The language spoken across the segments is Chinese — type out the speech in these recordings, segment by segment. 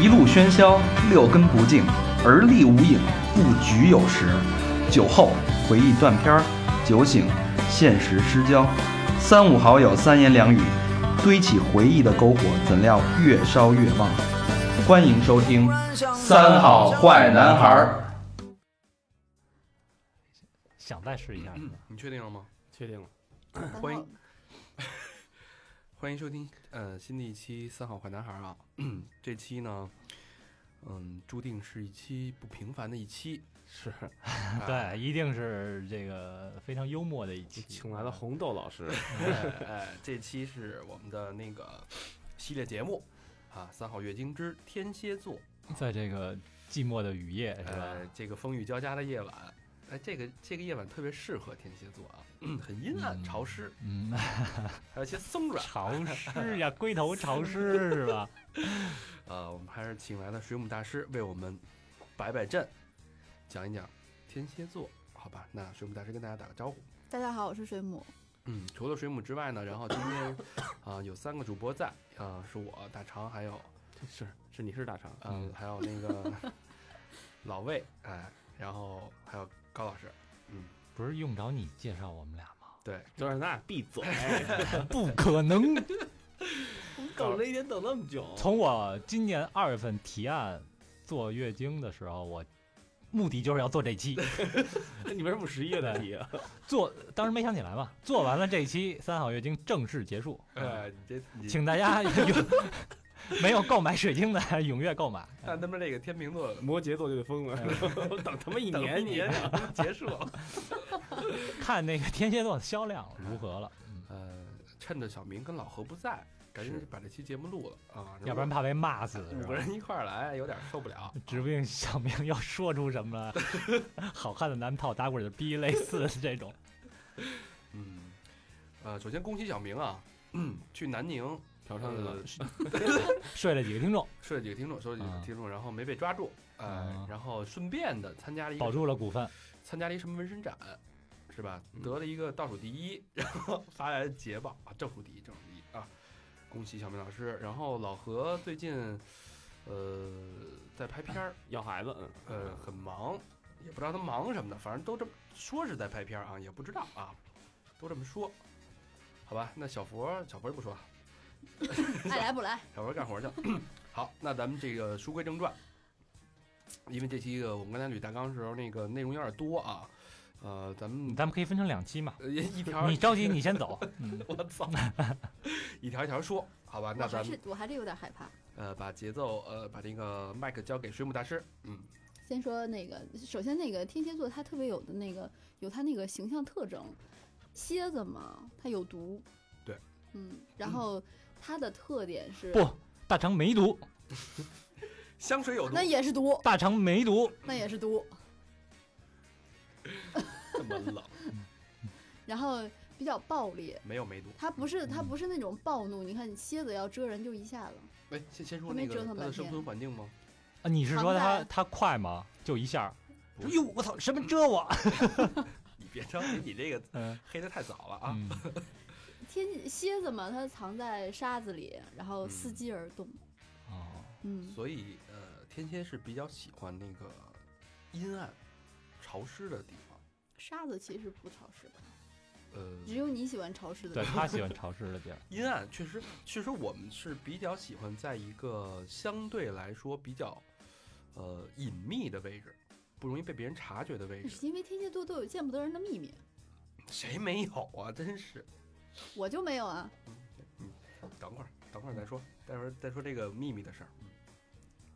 一路喧嚣，六根不净，而立无影，不局有时。酒后回忆断片儿，酒醒现实失焦。三五好友三言两语，堆起回忆的篝火，怎料越烧越旺。欢迎收听《三好坏男孩儿》。想再试一下是吧？你确定了吗？确定了，欢迎欢迎收听呃新的一期《三好坏男孩》啊。这期呢，嗯，注定是一期不平凡的一期。是哎 对，一定是这个非常幽默的一期。请来了红豆老师，哎哎，这期是我们的那个系列节目啊，《三好月经之天蝎座》在这个寂寞的雨夜是吧？呃，这个风雨交加的夜晚，哎，这个这个夜晚特别适合天蝎座啊，嗯 很阴暗嗯潮湿，嗯，还有一些松软。潮湿呀，龟头潮湿是吧？呃，我们还是请来了水母大师为我们摆摆阵，讲一讲天蝎座，好吧？那水母大师跟大家打个招呼。大家好，我是水母。嗯，除了水母之外呢，然后今天啊、有三个主播在，啊、是我大肠，还有是是你是大肠，嗯、还有那个 老魏，哎，然后还有高老师，嗯，不是用着你介绍我们俩吗？对，就让咱俩闭嘴，不可能！等了一天等那么久，从我今年二月份提案做月经的时候，我目的就是要做这期，那你为什么不十一月再提啊？做当时没想起来嘛，做完了这期三好月经正式结束，哎，你这你请大家有 没有购买水晶的踊跃购买。看他们这个天秤座摩羯座就得疯了，等他妈一年，一年结束了，看那个天蝎座的销量如何了，嗯，呃，趁着小明跟老何不在，赶紧把这期节目录了啊，要不然怕被骂死。五个人一块儿来有点受不了。指不定小明要说出什么好看的男炮打滚的逼类似的这种。嗯，呃，首先恭喜小明啊，去南宁嫖娼去了呃，睡了几个听众，睡了几个听众，睡了几啊个听众，然后没被抓住，呃啊，然后顺便的参加了一个保住了股份。参加了一什么纹身展，是吧？嗯得了一个倒数第一，然后发来的捷报啊，正数第一，正数第一啊！恭喜小明老师。然后老何最近呃在拍片儿，要孩子，嗯呃很忙，也不知道他忙什么的，反正都这么说是在拍片儿啊，也不知道啊，都这么说。好吧，那小佛小佛就不说了，爱来不来？小佛干活去。好，那咱们这个书归正传，因为这期个我们刚才捋大纲的时候，那个内容有点多啊，呃，咱们咱们可以分成两期嘛。呃一条你着急，你先走。嗯，我操，一条一条说，好吧？那咱们是我还是有点害怕。呃把节奏呃把这个麦克交给水母大师，嗯先说那个，首先那个天蝎座，它特别有的那个有它那个形象特征，蝎子嘛，它有毒。对。嗯，然后它的特点是不，大肠没毒，香水有毒那，也是毒，大肠没毒。那也是毒。这么冷，然后比较暴烈，没有梅毒。它不是它不是那种暴怒，你看蝎子要蛰人就一下子。哎，先先说还没折那个它的生腾半天存环境吗？啊，你是说藏在他他快吗？就一下？不是哟，我操，什么蛰我？你别着急，你这个嗯黑的太早了啊。嗯，天蝎子嘛，它藏在沙子里，然后嗯伺机而动。哦，嗯，所以呃，天蝎是比较喜欢那个阴暗、潮湿的地方。沙子其实不潮湿吧？呃，只有你喜欢潮湿的对地方。他喜欢潮湿的地儿。阴暗确实，确实我们是比较喜欢在一个相对来说比较呃隐秘的位置，不容易被别人察觉的位置。是因为天蝎座都有见不得人的秘密，谁没有啊？真是。我就没有啊。嗯等会儿，等会儿再说，待会儿再说这个秘密的事儿。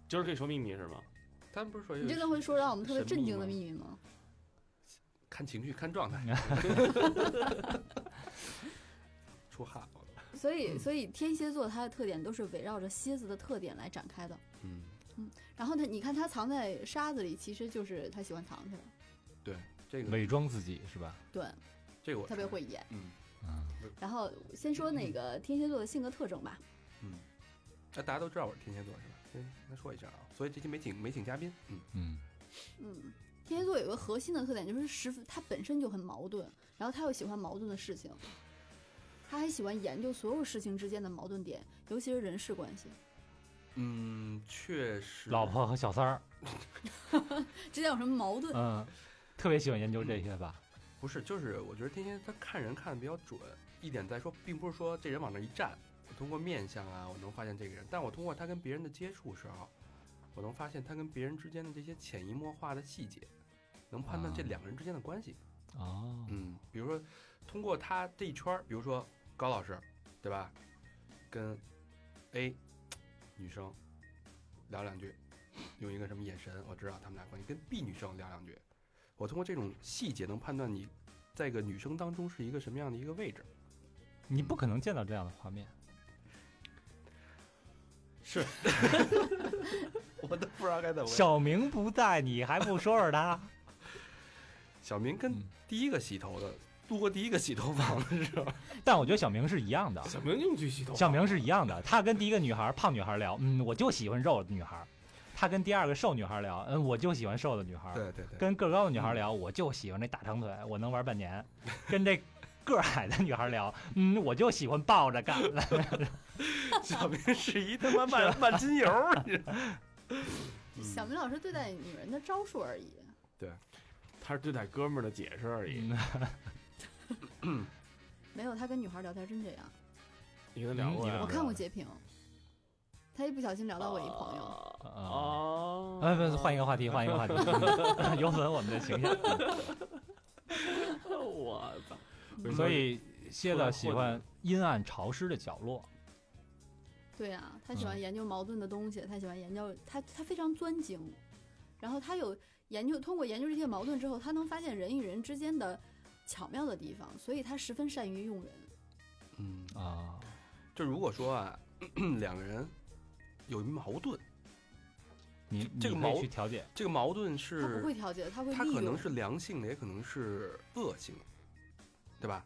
今儿可以说秘密是吗？咱们不是说有你真的会说让我们特别震惊的秘密吗？看情绪、看状态，出汗了。所以，所以天蝎座它的特点都是围绕着蝎子的特点来展开的。嗯嗯，然后它，你看它藏在沙子里，其实就是它喜欢藏起来。对，这个伪装自己是吧？对，这个我特别会演。嗯嗯，然后先说那个天蝎座的性格特征吧。嗯，那大家都知道我是天蝎座是吧？先先说一下啊，所以这期没请没请嘉宾。嗯，嗯，嗯，天蝎座有个核心的特点，就是十分他本身就很矛盾，然后他又喜欢矛盾的事情。他还喜欢研究所有事情之间的矛盾点，尤其是人事关系。嗯，确实，老婆和小三儿，之间有什么矛盾？嗯，特别喜欢研究这些吧。不是，就是我觉得天蝎他看人看的比较准，一点在说，并不是说这人往那一站，我通过面相啊，我能发现这个人，但我通过他跟别人的接触时候，我能发现他跟别人之间的这些潜移默化的细节，能判断这啊两个人之间的关系。哦，嗯，比如说通过他这一圈儿，比如说高老师，对吧？跟 A 女生聊两句，用一个什么眼神，我知道他们俩关系。跟 B 女生聊两句，我通过这种细节能判断你在一个女生当中是一个什么样的一个位置。你不可能见到这样的画面。是 我都不知道该怎么。小明不在，你还不说说他？小明跟嗯第一个洗头的路过第一个洗头房的时候，但我觉得小明是一样的，小明用去洗头，小明是一样的。他跟第一个女孩胖女孩聊，嗯，我就喜欢肉的女孩；他跟第二个瘦女孩聊，嗯，我就喜欢瘦的女孩。对对对，跟个高的女孩聊，我就喜欢那大长腿，我能玩半年。跟这个儿矮的女孩聊，嗯，我就喜欢抱着干。小明是一他妈万万金油，你知道 小明老师对待女人的招数而已。对他是对待哥们儿的解释而已。嗯没有，他跟女孩聊天真这样。你跟他聊过我看过截屏，他一不小心聊到我一朋友，哦，呃，不是，换一个话题，换一个话题，有损我们的形象。我操！所以蝎子喜欢阴暗潮湿的角落。对啊、他喜嗯欢研究矛盾的东西，他喜欢研究他他非常钻精，然后他有研究，通过研究这些矛盾之后，他能发现人与人之间的巧妙的地方，所以他十分善于用人。嗯，啊，就如果说啊，两个人有一矛盾，你你可以这个矛去调解。这个矛盾他是不会调节，他会利用。它可能是良性的，也可能是恶性的，对吧？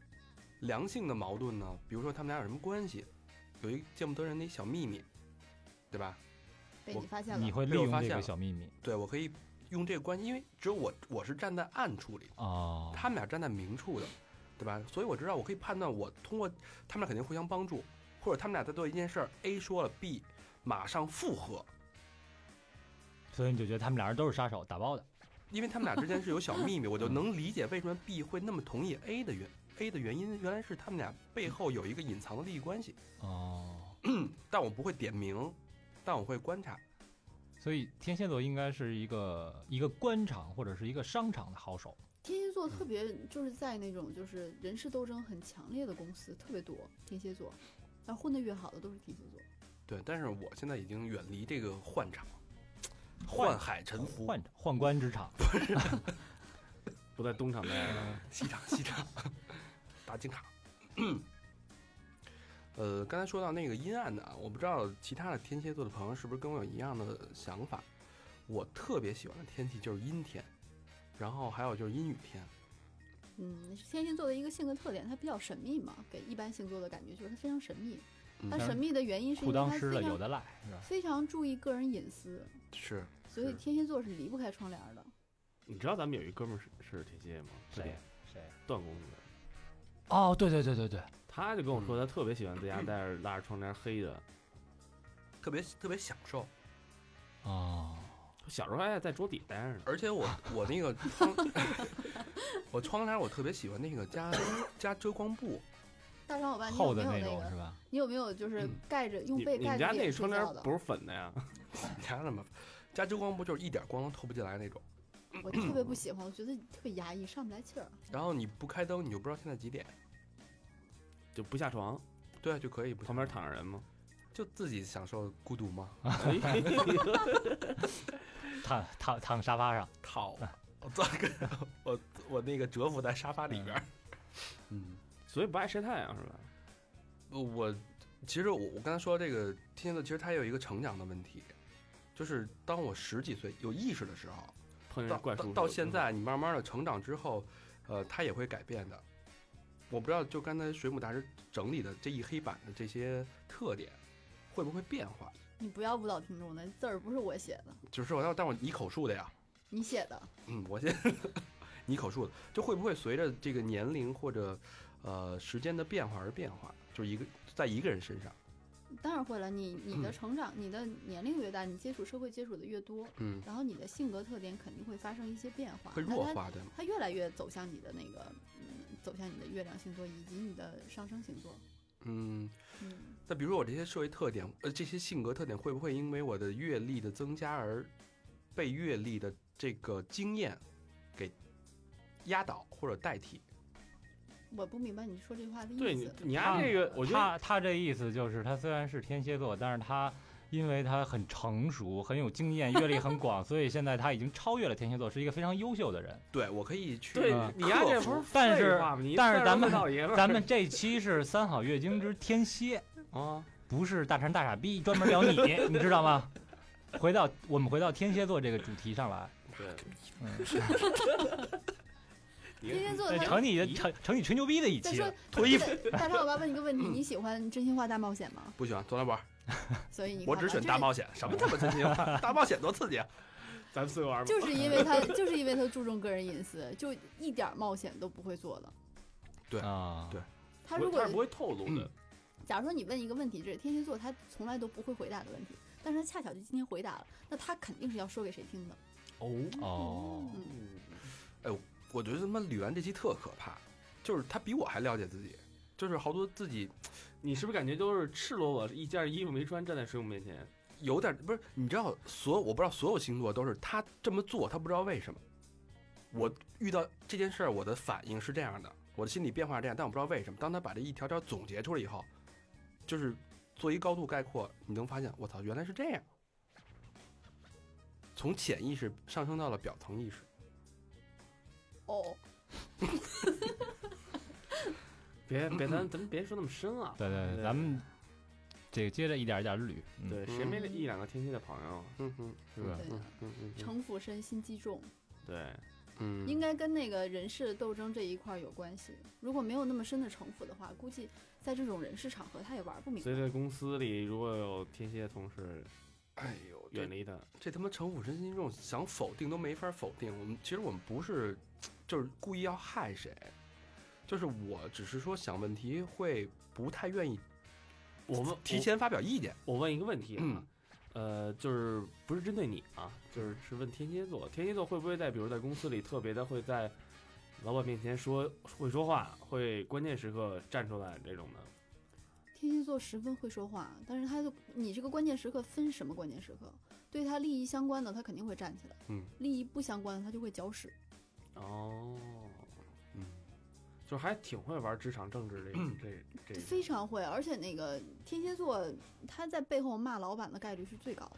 良性的矛盾呢，比如说他们俩有什么关系，有一见不得人的一小秘密，对吧？被我你发现了，你会利用这个被我发现了小秘密对我可以用这个关系，因为只有我我是站在暗处里，哦。他们俩站在明处的，对吧？所以我知道我可以判断，我通过他们俩肯定互相帮助，或者他们俩在做一件事儿，A 说了，B 马上附和，所以你就觉得他们俩人都是杀手，打包的。因为他们俩之间是有小秘密，我就能理解为什么 B 会那么同意 A 的原 A 的原因，原来是他们俩背后有一个隐藏的利益关系，哦，但我不会点名，但我会观察。所以天蝎座应该是一个一个官场或者是一个商场的好手。天蝎座特别就是在那种就是人事斗争很强烈的公司特别多，天蝎座，但混得越好的都是天蝎座。对，但是我现在已经远离这个幻场，幻宦海沉浮，幻宦官之场。不在东厂待着，西厂西厂，大金卡。呃，刚才说到那个阴暗的啊，我不知道其他的天蝎座的朋友是不是跟我有一样的想法。我特别喜欢的天气就是阴天，然后还有就是阴雨天。嗯，天蝎座的一个性格特点，它比较神秘嘛，给一般星座的感觉就是它非常神秘。嗯它神秘的原因是因为裤裆湿了它非常有的赖，非常注意个人隐私，是所以天蝎座是离不开窗帘的。你知道咱们有一哥们儿是是天蝎吗？谁？谁？段公子，哦，对对对对对，他就跟我说，他特别喜欢在家待着，拉着窗帘黑的。特别特别享受，哦，小时候还在桌底待着呢。而且我 我那个窗，我窗帘我特别喜欢那个加加遮光布，大张，我爸，你有厚的没有那个？种是吧？你有没有就是嗯盖着用被盖着你们家那窗帘不？是粉的呀？你家那么加遮光不就是一点光都透不进来那种。我特别不喜欢，我觉得特别压抑，上不来气儿。然后你不开灯，你就不知道现在几点。就不下床，对，就可以不旁边躺着人吗？就自己享受孤独吗？躺躺躺沙发上，躺，我坐个我我那个蛰伏在沙发里边儿。嗯，所以不爱晒太阳是吧？我其实我我刚才说这个天蝎座，其实它有一个成长的问题，就是当我十几岁有意识的时候，到碰见怪叔叔到到现在，你慢慢的成长之后，呃，它也会改变的。我不知道，就刚才水母大师整理的这一黑板的这些特点，会不会变化？你不要误导听众那字儿不是我写的，就是我要，但我你口述的呀。你写的。嗯，我先 你口述的，就会不会随着这个年龄或者呃时间的变化而变化，就是一个在一个人身上，当然会了，你你的嗯成长，你的年龄越大，你接触社会接触的越多，嗯，然后你的性格特点肯定会发生一些变化，会弱化对吗？它越来越走向你的那个，嗯，走向你的月亮星座以及你的上升星座。嗯，嗯，那比如说我这些社会特点，呃，这些性格特点会不会因为我的阅历的增加而被阅历的这个经验给压倒或者代替？我不明白你说这句话的意思。对你你他丫这个，我觉得他他这意思就是，他虽然是天蝎座，但是他因为他很成熟、很有经验、阅历很广，所以现在他已经超越了天蝎座，是一个非常优秀的人。对我可以去对嗯你丫这不是但是废话吗？你但是咱们咱们这期是三好月经之天蝎，啊，不是大馋大傻逼，专门聊你，你知道吗？回到我们回到天蝎座这个主题上来，对，嗯，天蝎座它这成你成成你吹牛逼的一期了。脱衣服，大超，我要问你个问题：你喜欢真心话大冒险吗？不喜欢，从来不玩。所以你我只选大冒险，险，什么他妈真心话？大冒险多刺激啊！咱们四个玩吧。就是因为他就是因为他注重个人隐私，就一点冒险都不会做的。对啊，对他如果不是他是不会透露的嗯，假如说你问一个问题，这是天蝎座他从来都不会回答的问题，但是他恰巧就今天回答了，那他肯定是要说给谁听的。哦哦，嗯，我觉得他妈吕安这期特可怕，就是他比我还了解自己，就是好多自己你是不是感觉都是赤裸裸一件衣服没穿站在水母面前？有点不是，你知道所我不知道所有星座都是他这么做，他不知道为什么。我遇到这件事儿，我的反应是这样的，我的心理变化是这样，但我不知道为什么。当他把这一条条总结出来以后，就是做一高度概括，你能发现，我操，原来是这样。从潜意识上升到了表层意识，哦，别 别，咱咱别说那么深啊。对对对，咱们这个接着一点一点捋。嗯，对，谁没一两个天蝎的朋友，嗯哼，是吧？嗯嗯嗯城府深，心机重，对，嗯，应该跟那个人事斗争这一块儿有关系。如果没有那么深的城府的话，估计在这种人事场合他也玩不明白。所以在公司里如果有天蝎同事，哎呦，远离他。这他妈城府深心重，想否定都没法否定。我们其实我们不是，就是故意要害谁，就是我只是说想问题会不太愿意我们提前发表意见。我问一个问题啊嗯，呃，就是不是针对你啊，就是是问天蝎座，天蝎座会不会在比如在公司里特别的会在老板面前说会说话，会关键时刻站出来这种的？天蝎座十分会说话，但是他的你这个关键时刻分什么关键时刻？对他利益相关的，他肯定会站起来；嗯利益不相关的，他就会搅屎。哦，嗯，就是还挺会玩职场政治这嗯。这这非常会，而且那个天蝎座他在背后骂老板的概率是最高的。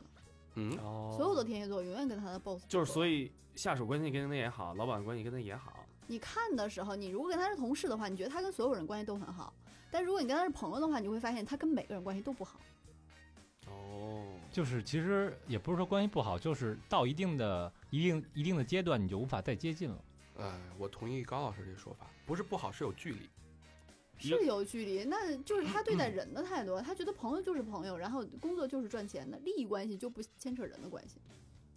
嗯，哦，所有的天蝎座永远跟他的 boss 就是所以以下属关系跟他也好，老板关系跟他也好。你看的时候，你如果跟他是同事的话，你觉得他跟所有人关系都很好；但如果你跟他是朋友的话，你就会发现他跟每个人关系都不好。哦，就是其实也不是说关系不好，就是到一定的一定一定的阶段，你就无法再接近了。呃，我同意高老师这说法，不是不好，是有距离。是有距离，那就是他对待人的态度。他觉得朋友就是朋友，然后工作就是赚钱的，利益关系就不牵扯人的关系。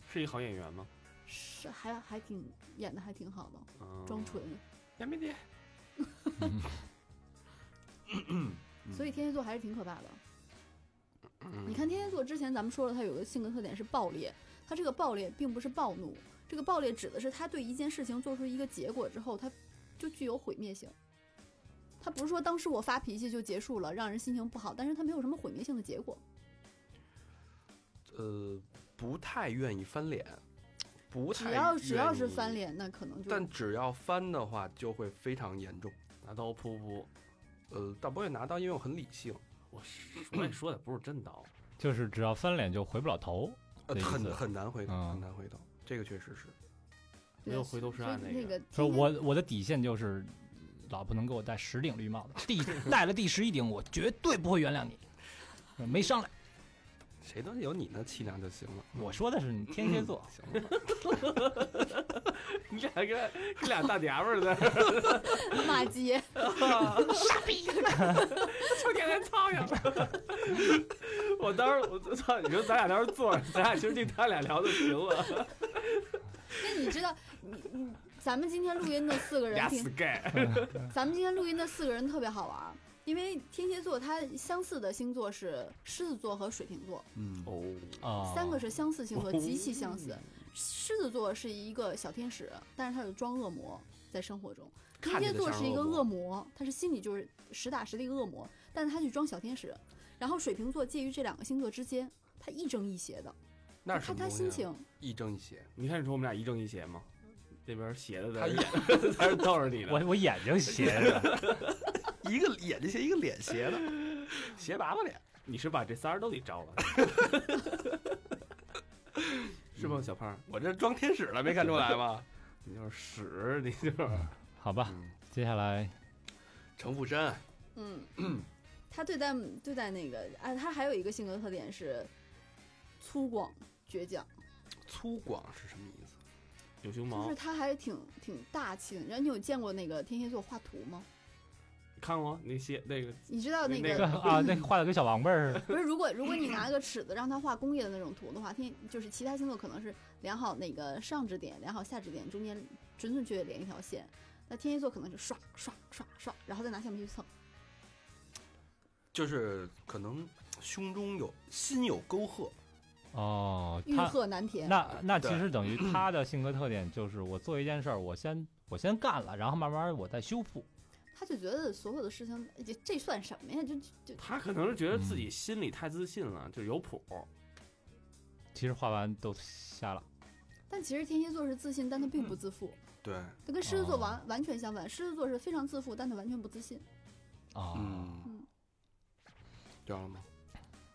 是一好演员吗？是还还挺演的还挺好的，嗯装纯。杨梅姐，所以天蝎座还是挺可怕的。嗯你看天蝎座之前咱们说了，他有个性格特点是暴烈，他这个暴烈并不是暴怒，这个暴烈指的是他对一件事情做出一个结果之后，他就具有毁灭性。他不是说当时我发脾气就结束了，让人心情不好，但是他没有什么毁灭性的结果。呃，不太愿意翻脸，不太只要只要是翻，脸，那可能就但只要翻的话就会非常严重。拿刀噗噗。呃，倒不会拿刀，因为我很理性，我说也说的不是真刀，就是只要翻脸就回不了头。很很难回头，嗯很难回头，这个确实是。没有回头是岸那那个个说我我的底线就是，老婆能给我戴十顶绿帽子，第 戴了第十一顶，我绝对不会原谅你。没商量，谁都有你那气量就行了。我说的是你天蝎座，行了，你俩跟跟俩大娘们儿在那儿骂街，秋天连苍蝇。我当时我操，你说咱俩当时坐着，咱俩其实听他俩聊就行了。那你知道，你你咱们今天录音的四个人俩 sky，咱们今天录音的四个人特别好玩儿，因为天蝎座它相似的星座是狮子座和水瓶座，嗯，哦，啊，三个是相似星座，哦极其相似。狮子座是一个小天使，但是他有装恶魔在生活中。天蝎座是一个恶魔他是心里就是实打实的一个恶魔，但是他去装小天使。然后水瓶座介于这两个星座之间，他亦正亦邪的，那是什看他心情。亦正亦邪。你看你说我们俩亦正亦邪吗？这边斜的他在眼 他是逗着你的，我我眼睛斜着，一个眼睛斜，一个脸斜的，斜拔子脸，你是把这仨人都给招了，是吗？小胖，我这装天使了，没看出来吗？你就是屎，你就是好吧，嗯，接下来程附身，嗯，他对待对待那个啊，他还有一个性格特点是粗犷倔强，粗犷是什么意思？有胸毛就是，他还挺挺大气的。然后你有见过那个天蝎座画图吗？看过那些那个你知道那那个那个 啊，那画的跟小王八似的，不是，如果如果你拿个尺子让他画工业的那种图的话，天就是其他星座可能是量好那个上指点，量好下指点，中间准准确确连一条线。那天蝎座可能就刷刷刷刷，然后再拿橡皮去蹭。就是可能胸中有心有沟壑，哦，欲壑难填。那那其实等于他的性格特点就是我做一件事儿，我先我先干了，然后慢慢我再修复。他就觉得所有的事情，这这算什么呀？就就他可能是觉得自嗯己心里太自信了，就有谱。其实画完都瞎了。但其实天蝎座是自信，但他并不自负。对，他跟狮子座哦完、完全相反，狮子座是非常自负，但他完全不自信。啊，嗯嗯，知道了吗？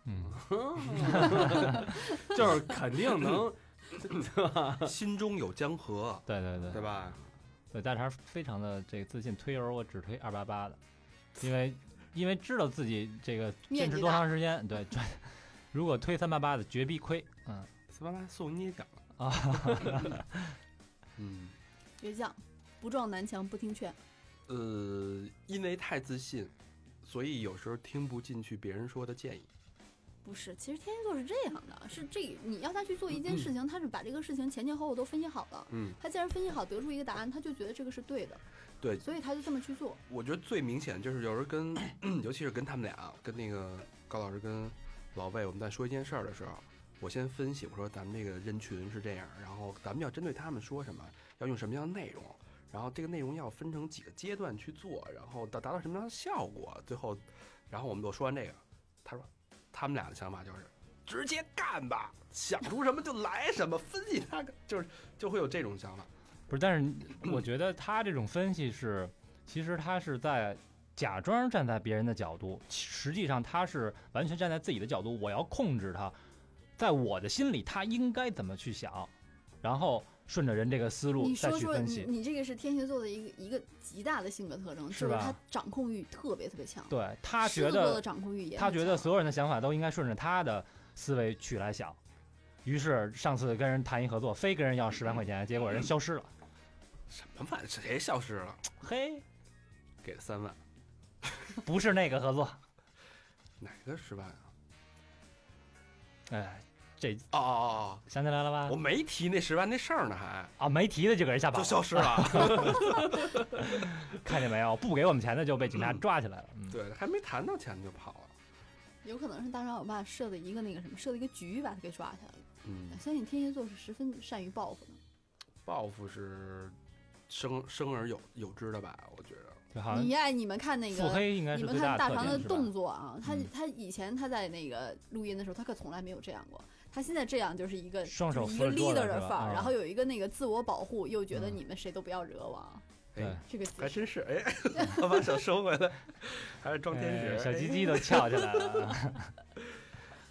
嗯 就是肯定能，心中有江河，对对对对吧？对，大肠非常的这个自信，推油我只推二八八的，因为因为知道自己这个坚持多长时间，对，对 如果推三八八的绝逼亏，嗯三八八送你奖了，啊，嗯，倔强，不撞南墙不听劝。呃，因为太自信，所以有时候听不进去别人说的建议。不是，其实天蝎座是这样的，是这你要他去做一嗯件事情，他是把这个事情前前后后都分析好了。嗯，他既然分析好，得出一个答案，他就觉得这个是对的，对，所以他就这么去做。我觉得最明显就是有时候跟，尤其是跟他们俩，跟那个高老师跟老魏，我们在说一件事儿的时候，我先分析，我说咱们这个人群是这样，然后咱们要针对他们说什么，要用什么样的内容，然后这个内容要分成几个阶段去做，然后达达到什么样的效果，最后，然后我们就说完这个，他说他们俩的想法就是直接干吧，想出什么就来什么，分析他就是就会有这种想法。不是，但是我觉得他这种分析是，其实他是在假装站在别人的角度，实际上他是完全站在自己的角度，我要控制他，在我的心里他应该怎么去想，然后顺着人这个思路你再说说你去分析。你这个是天蝎座的一个一个极大的性格特征，是就是吧他掌控欲特别特别强。对他觉得，掌控欲也他觉得所有人的想法都应该顺着他的思维去来想。于是上次跟人谈一合作，非跟人要十万块钱，结果人消失了。什么玩意儿？谁消失了？嘿，给了三万，不是那个合作。哪个十万啊？哎，这哦哦哦想起来了吧哦，我？没提那十万那事儿呢，还啊，没提的就给人吓跑了，就消失了。看见没有？不给我们钱的就被警察抓起来了。嗯，对，还没谈到钱就跑了。有可能是大张老爸设的一个那个什么，设的一个局把他给抓起来了。嗯，相信天蝎座是十分善于报复的。报复是生生而有有之的吧？我觉得。你爱你们看那个，黑应该是你们看大长的动作啊，他嗯他以前他在那个录音的时候，他可从来没有这样过。他现在这样就是一个双手就是 leader 的范儿，然后有一个那个自我保护，又觉得嗯你们谁都不要惹我啊。对哎，这个还真是哎，我把手收回来，还是装天哎使。小鸡鸡都翘起来了啊。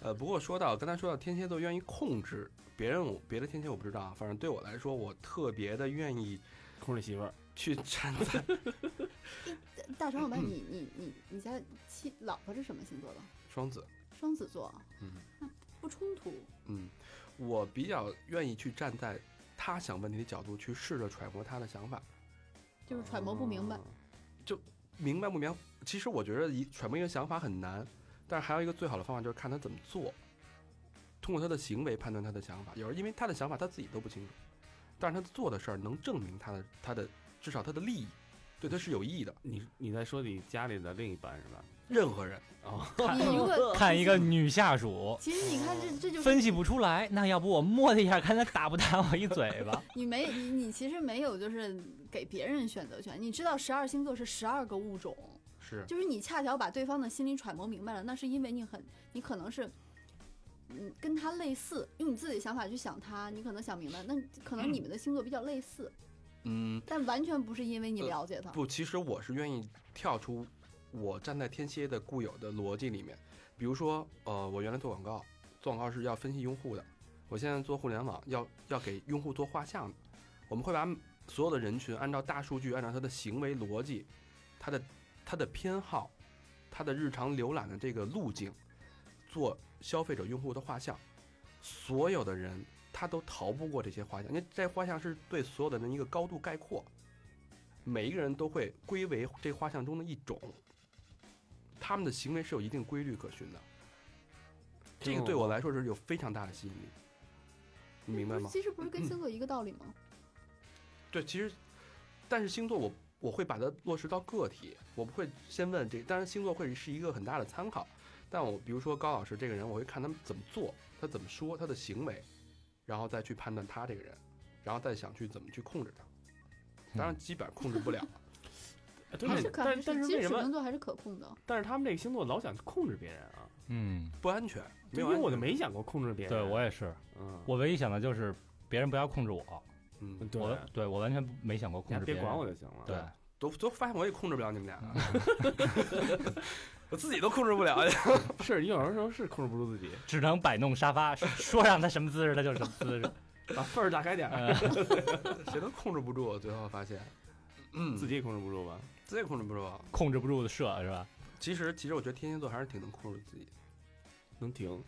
呃，不过说到刚才说到天蝎座愿意控制别人，我别的天蝎我不知道啊，反正对我来说，我特别的愿意控制媳妇儿，去站在大长老爸，嗯你你你你家妻老婆是什么星座的？双子。双子座，嗯不冲突。嗯，我比较愿意去站在他想问题的角度去试着揣摩他的想法。就是揣摩不明白。就明白不明白？其实我觉得一揣摩一个想法很难，但是还有一个最好的方法就是看他怎么做，通过他的行为判断他的想法。有时候因为他的想法他自己都不清楚，但是他做的事儿能证明他的他的至少他的利益对他是有意义的。你你在说你家里的另一半是吧？任何人哦，你如果看一个 女下属，其实你看这这就是分析不出来，那要不我摸他一下，看他打不打我一嘴巴？你没你你其实没有就是给别人选择权。你知道十二星座是十二个物种，是就是你恰巧把对方的心理揣摩明白了，那是因为你很你可能是。嗯，跟他类似，用你自己的想法去想他，你可能想明白，那可能你们的星座比较类似，嗯但完全不是因为你呃了解他。不，其实我是愿意跳出我站在天蝎的固有的逻辑里面，比如说呃，我原来做广告，做广告是要分析用户的，我现在做互联网要要给用户做画像的，我们会把所有的人群按照大数据，按照他的行为逻辑，他的他的偏好，他的日常浏览的这个路径，做消费者用户的画像，所有的人他都逃不过这些画像，因为这画像是对所有的人一个高度概括，每一个人都会归为这画像中的一种，他们的行为是有一定规律可循的，这个对我来说是有非常大的吸引力，你明白吗？其实不是跟星座一个道理吗？对，其实，但是星座我我会把它落实到个体，我不会先问这，当然星座会是一个很大的参考，但我比如说高老师这个人，我会看他们怎么做，他怎么说，他的行为，然后再去判断他这个人，然后再想去怎么去控制他。当然，基本上控制不了。哎对是可但但是其实水为什么？瓶座还是可控的。但是他们这个星座老想控制别人啊，嗯，不安全，没因为我就没想过控制别人。对我也是，嗯，我唯一想的就是别人不要控制我，嗯，对，我对我完全没想过控制别人。管我就行了。对，都都发现我也控制不了你们俩 我自己都控制不了。是你有的时候是控制不住自己，只能摆弄沙发，说让他什么姿势他就什么姿势。把缝儿打开点儿，嗯谁都控制不住，最后发现，嗯，自己也控制不住吧？自己也控制不住。控制不住的射是吧？其实，其实我觉得天蝎座还是挺能控制自己。能停？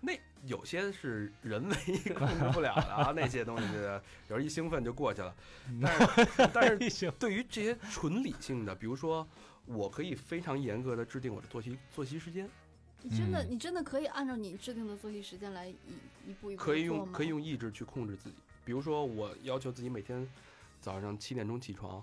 那有些是人为控制不了的啊，那些东西有时候一兴奋就过去了。但是，但是，对于这些纯理性的，比如说，我可以非常严格的制定我的作息作息时间，你真的嗯你真的可以按照你制定的作息时间来一一步一步可以用可以用意志去控制自己。比如说，我要求自己每天早上七点钟起床，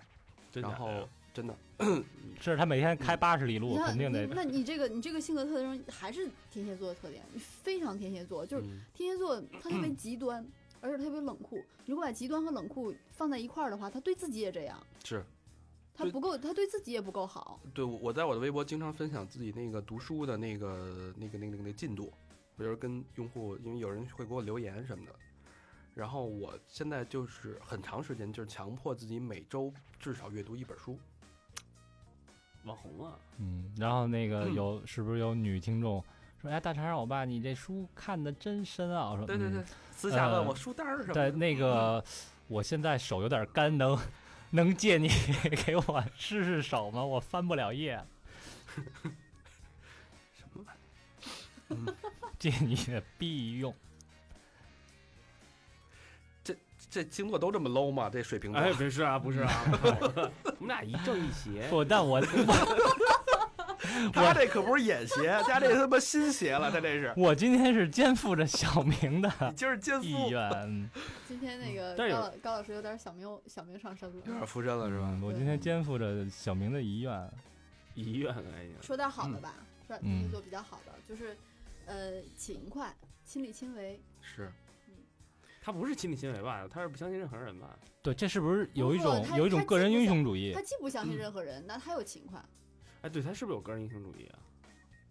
然后真的。是他每天开八十里路，肯定得那你这个你这个性格特征还是天蝎座的特点，你非常天蝎座，就是嗯。天蝎座他特别极端，而且特别冷酷。如果把极端和冷酷放在一块儿的话，他对自己也这样，是。他不够，他对自己也不够好。对，我我在我的微博经常分享自己那个读书的那个那个那个那个进度，比如跟用户，因为有人会给我留言什么的，然后我现在就是很长时间就是强迫自己每周至少阅读一本书，网红啊，嗯，然后那个嗯有是不是有女听众说，哎，大肠欧巴，你这书看的真深啊？我说，对对对嗯，私下问呃我书单儿什么对，那个我现在手有点干，能能借你 给我试试手吗？我翻不了页，什么玩意儿？借你的必用。这星座都这么 low 吗？这水瓶座，哎，不是啊，不是啊，我们俩一正一邪。不，但我 他这可不是眼邪，他这他妈心邪了，他这是。我今天是肩负着小明的你今儿奸意夫，愿，嗯今天那个高老高老师有点小明小明上身了有。点附身了是吧？嗯我今天肩负着小明的遗愿。遗愿了已经。说点好的吧，说点天蝎嗯座比较好的，就是呃勤快、亲力亲为。是，他不是亲力亲为吧？他是不相信任何人吧？对，这是不是有一种有一种个人英雄主义他？既不相信任何人，那他有情况。哎，对他是不是有个人英雄主义啊？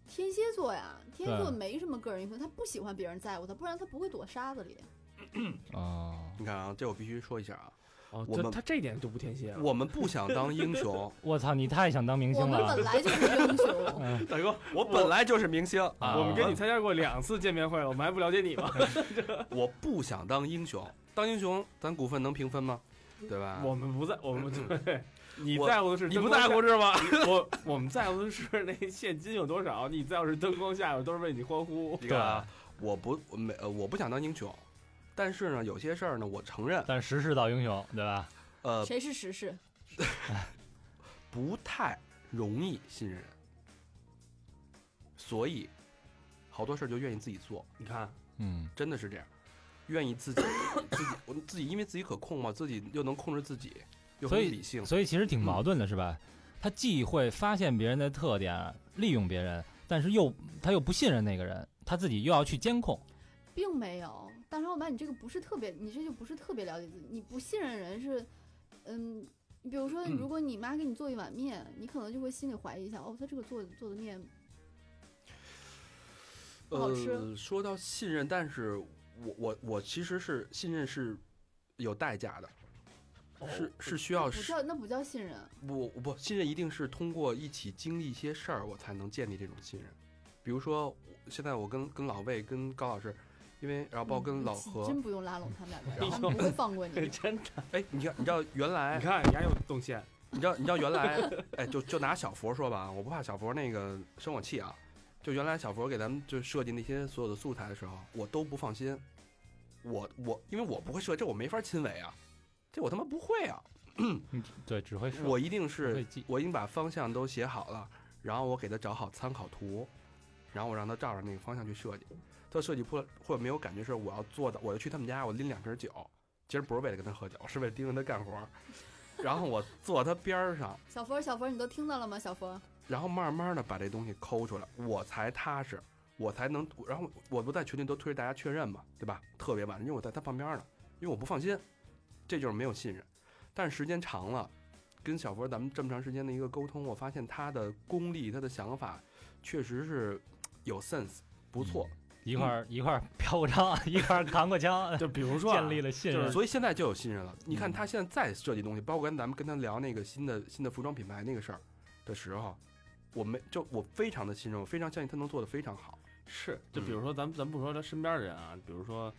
天蝎座呀，天蝎座没什么个人英雄，他不喜欢别人在乎他，不然他不会躲沙子里。哦，你看啊，这我必须说一下啊，哦，我们他他这一点就不天蝎了。我们不想当英雄，我操，你太想当明我们星了本。来就是英雄，嗯，大哥，我本来就是明星啊我们跟你参加过两次见面会了，我们还不了解你吗？我不想当英雄，当英雄咱股份能平分吗？对吧？我们不在，我们对，你我在乎的是你不在乎是吗？我我们在乎的是那现金有多少，你在乎是灯光下有多少为你欢呼。对吧啊，我不没呃我不想当英雄，但是呢，有些事儿呢，我承认，但时势造英雄，对吧？呃，谁是时势？不太容易信任人，所以好多事儿就愿意自己做，你看，嗯，真的是这样。愿意自己 自己我自己因为自己可控嘛，自己又能控制自己，又很所以理性。所以其实挺矛盾的，是吧？他既会发现别人的特点，利用别人，但是又他又不信任那个人，他自己又要去监控。并没有，大长老板，你这个不是特别，你这就不是特别了解自己。你不信任人是，嗯，比如说，如果你妈给你做一碗面，你可能就会心里怀疑一下，哦，他这个做做的面不好吃呃，说到信任，但是我我我其实是信任是有代价的，是是需要不叫那不叫信任。不不信任一定是通过一起经历一些事儿，我才能建立这种信任。比如说，现在我跟跟老魏、跟高老师，因为然后包括跟老何，真不用拉拢他们两个然人，他后们不会放过你。真的，哎，你看，你知道原来你看你还有动线，你知道，你知道原来，哎，就就拿小佛说吧，我不怕小佛那个生我气啊。就原来小佛给咱们就设计那些所有的素材的时候，我都不放心。我我因为我不会设计，这我没法亲为啊，这我他妈不会啊。对，只会我一定是我已经把方向都写好了，然后我给他找好参考图，然后我让他照着那个方向去设计。他设计出来或者没有感觉是我要做的，我就去他们家，我拎两瓶酒，其实不是为了跟他喝酒，是为了盯着他干活儿。然后我坐他边儿上，小佛，小佛，你都听到了吗？小佛，然后慢慢的把这东西抠出来，我才踏实，我才能，然后我不在群里都推着大家确认嘛，对吧？特别晚，因为我在他旁边呢，因为我不放心，这就是没有信任。但是时间长了，跟小佛咱们这么长时间的一个沟通，我发现他的功力，他的想法确实是有 sense，不错。一块儿一块儿 飘过章，一块儿扛过枪，就比如说 啊建立了信任。所以现在就有信任了。你看嗯他现在在设计东西，包括跟咱们跟他聊那个新的新的服装品牌那个事儿的时候，我没就我非常的信任，我非常相信他能做的非常好。是，就比如说咱们咱不说他身边的人啊，比如说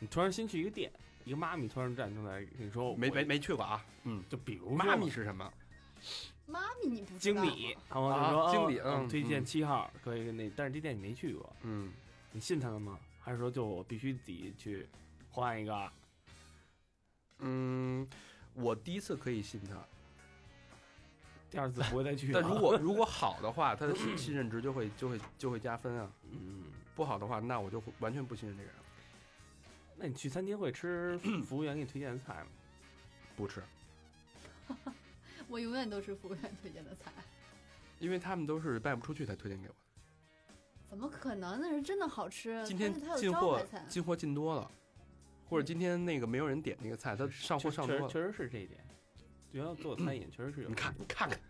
你突然新去一个店，一个妈咪突然站出来跟你说，我没没，没去过啊，嗯，就比如妈咪是什么？妈咪你不知道经理，然后啊就说经理哦嗯推荐嗯七号可以，那但是这店你没去过，嗯，你信他了吗？还是说就我必须自己去换一个？嗯，我第一次可以信他，第二次不会再去了。但如果如果好的话，他的信 信任值就会就会就会加分啊。嗯，不好的话，那我就会完全不信任这个人，那你去餐厅会吃 服务员给你推荐的菜吗？不吃，我永远都吃服务员推荐的菜，因为他们都是卖不出去才推荐给我。怎么可能？那是真的好吃。今天进货进货进多了，或者今天那个没有人点那个菜，他上货上多了。确实是这一点。原来做餐饮确实是有，你看，你看看，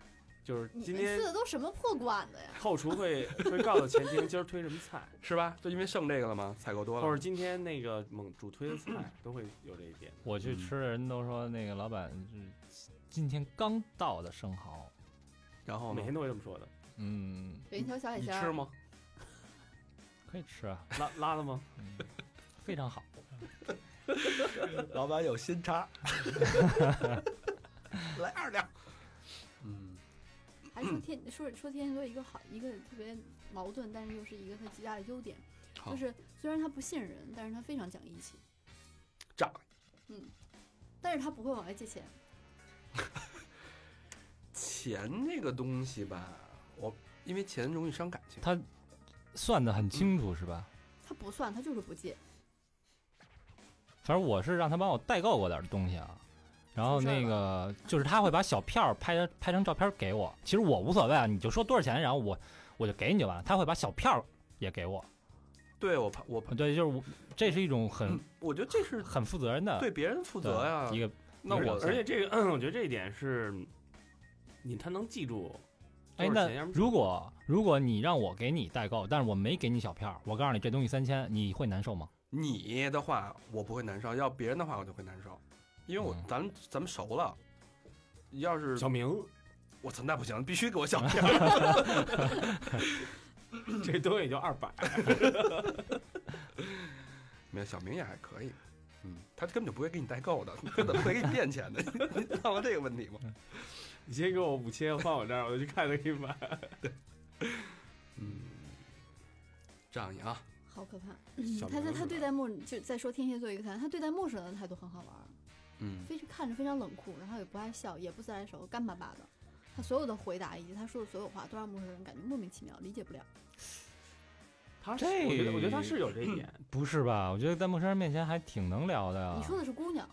就是今天们吃的都什么破馆子呀？后厨会会告诉前厅今儿推什么菜，是吧？就因为剩这个了吗？采购多了或者。今天那个猛主推的菜都会有这一点。我去吃的人都说那个老板是今天刚到的生蚝，然后每？天都会这么说的。嗯，有一条小海鲜吃吗？可以吃啊，拉拉了吗？嗯，非常好。老板有新叉，来二两。嗯，还说天说说天蝎座一个好一个特别矛盾，但是又是一个他极大的优点，就是虽然他不信任人，但是他非常讲义气，仗嗯，但是他不会往外借钱，钱这个东西吧，我因为钱容易伤感情。他算的很清楚是吧？他不算，他就是不借，反正我是让他帮我代购过点东西啊，然后那个就是他会把小票儿拍拍成照片给我，其实我无所谓啊，你就说多少钱，然后我我就给你就完了。他会把小票也给我，对我怕我怕，对，就是我这是一种很我觉得这是很负责任的对别人负责呀。一个那我而且这个，嗯，我觉得这一点是，你他能记住哎，那如果如果你让我给你代购，但是我没给你小票，我告诉你这东西三千，你会难受吗？你的话我不会难受，要别人的话我就会难受，因为我嗯咱们咱们熟了。要是小明我操，那不行，必须给我小票。这东西也就二百，没有小明也还可以，嗯，他根本就不会给你代购的，他怎么会给你垫钱呢？你想过这个问题吗？你先给我五千，放我这儿，我就去看他给你买。嗯，仗义啊，好可怕。小他在他对待陌就再说天蝎座一个态度，他对待陌生人的态度很好玩儿，嗯，非常看着非常冷酷，然后也不爱笑，也不自来熟，干巴巴的。他所有的回答以及他说的所有话，都让陌生人感觉莫名其妙，理解不了。他是这我觉得我觉得他是有这一点，不是吧？我觉得在陌生人面前还挺能聊的呀。你说的是姑娘，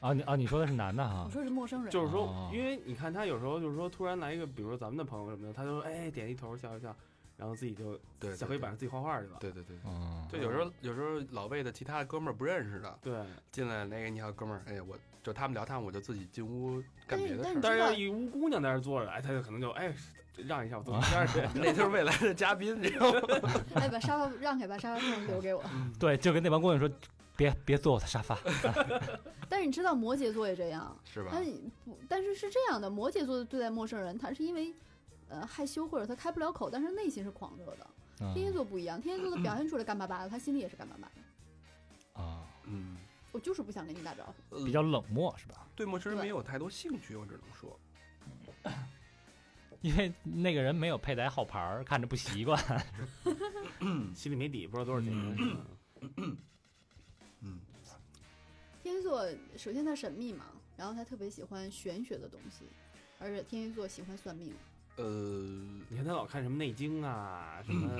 啊你啊，你说的是男的哈我？说是陌生人。就是说哦，因为你看他有时候就是说突然来一个，比如说咱们的朋友什么的，他就说哎点一头笑一笑，然后自己就对，小黑板上自己画画去了。对对对，嗯，就有时候有时候老魏的其他的哥们儿不认识的对，进来，那个你好哥们儿，哎，我就他们聊他们，我就自己进屋干但是别的事儿。但是要一屋姑娘在那儿坐着，哎，他就可能就哎让一下，我坐边儿去。那就是未来的嘉宾，你知道吗？哎，把沙发让开，把沙发凳留给我。对，就跟那帮姑娘说，别别坐我的沙发。但是你知道摩羯座也这样，是吧他？不，但是是这样的，摩羯座对待陌生人，他是因为呃害羞或者他开不了口，但是内心是狂热的。嗯天蝎座不一样，天蝎座的表现出来干巴巴的，他心里也是干巴巴的。啊，嗯，我就是不想跟你打招呼。呃比较冷漠是吧？对陌生人没有太多兴趣，我只能说。因为那个人没有佩戴号牌，看着不习惯。心里没底，不知道多少钱。天蝎座首先他神秘嘛，然后他特别喜欢玄学的东西，而且天蝎座喜欢算命。呃，你看他老看什么内经啊，什么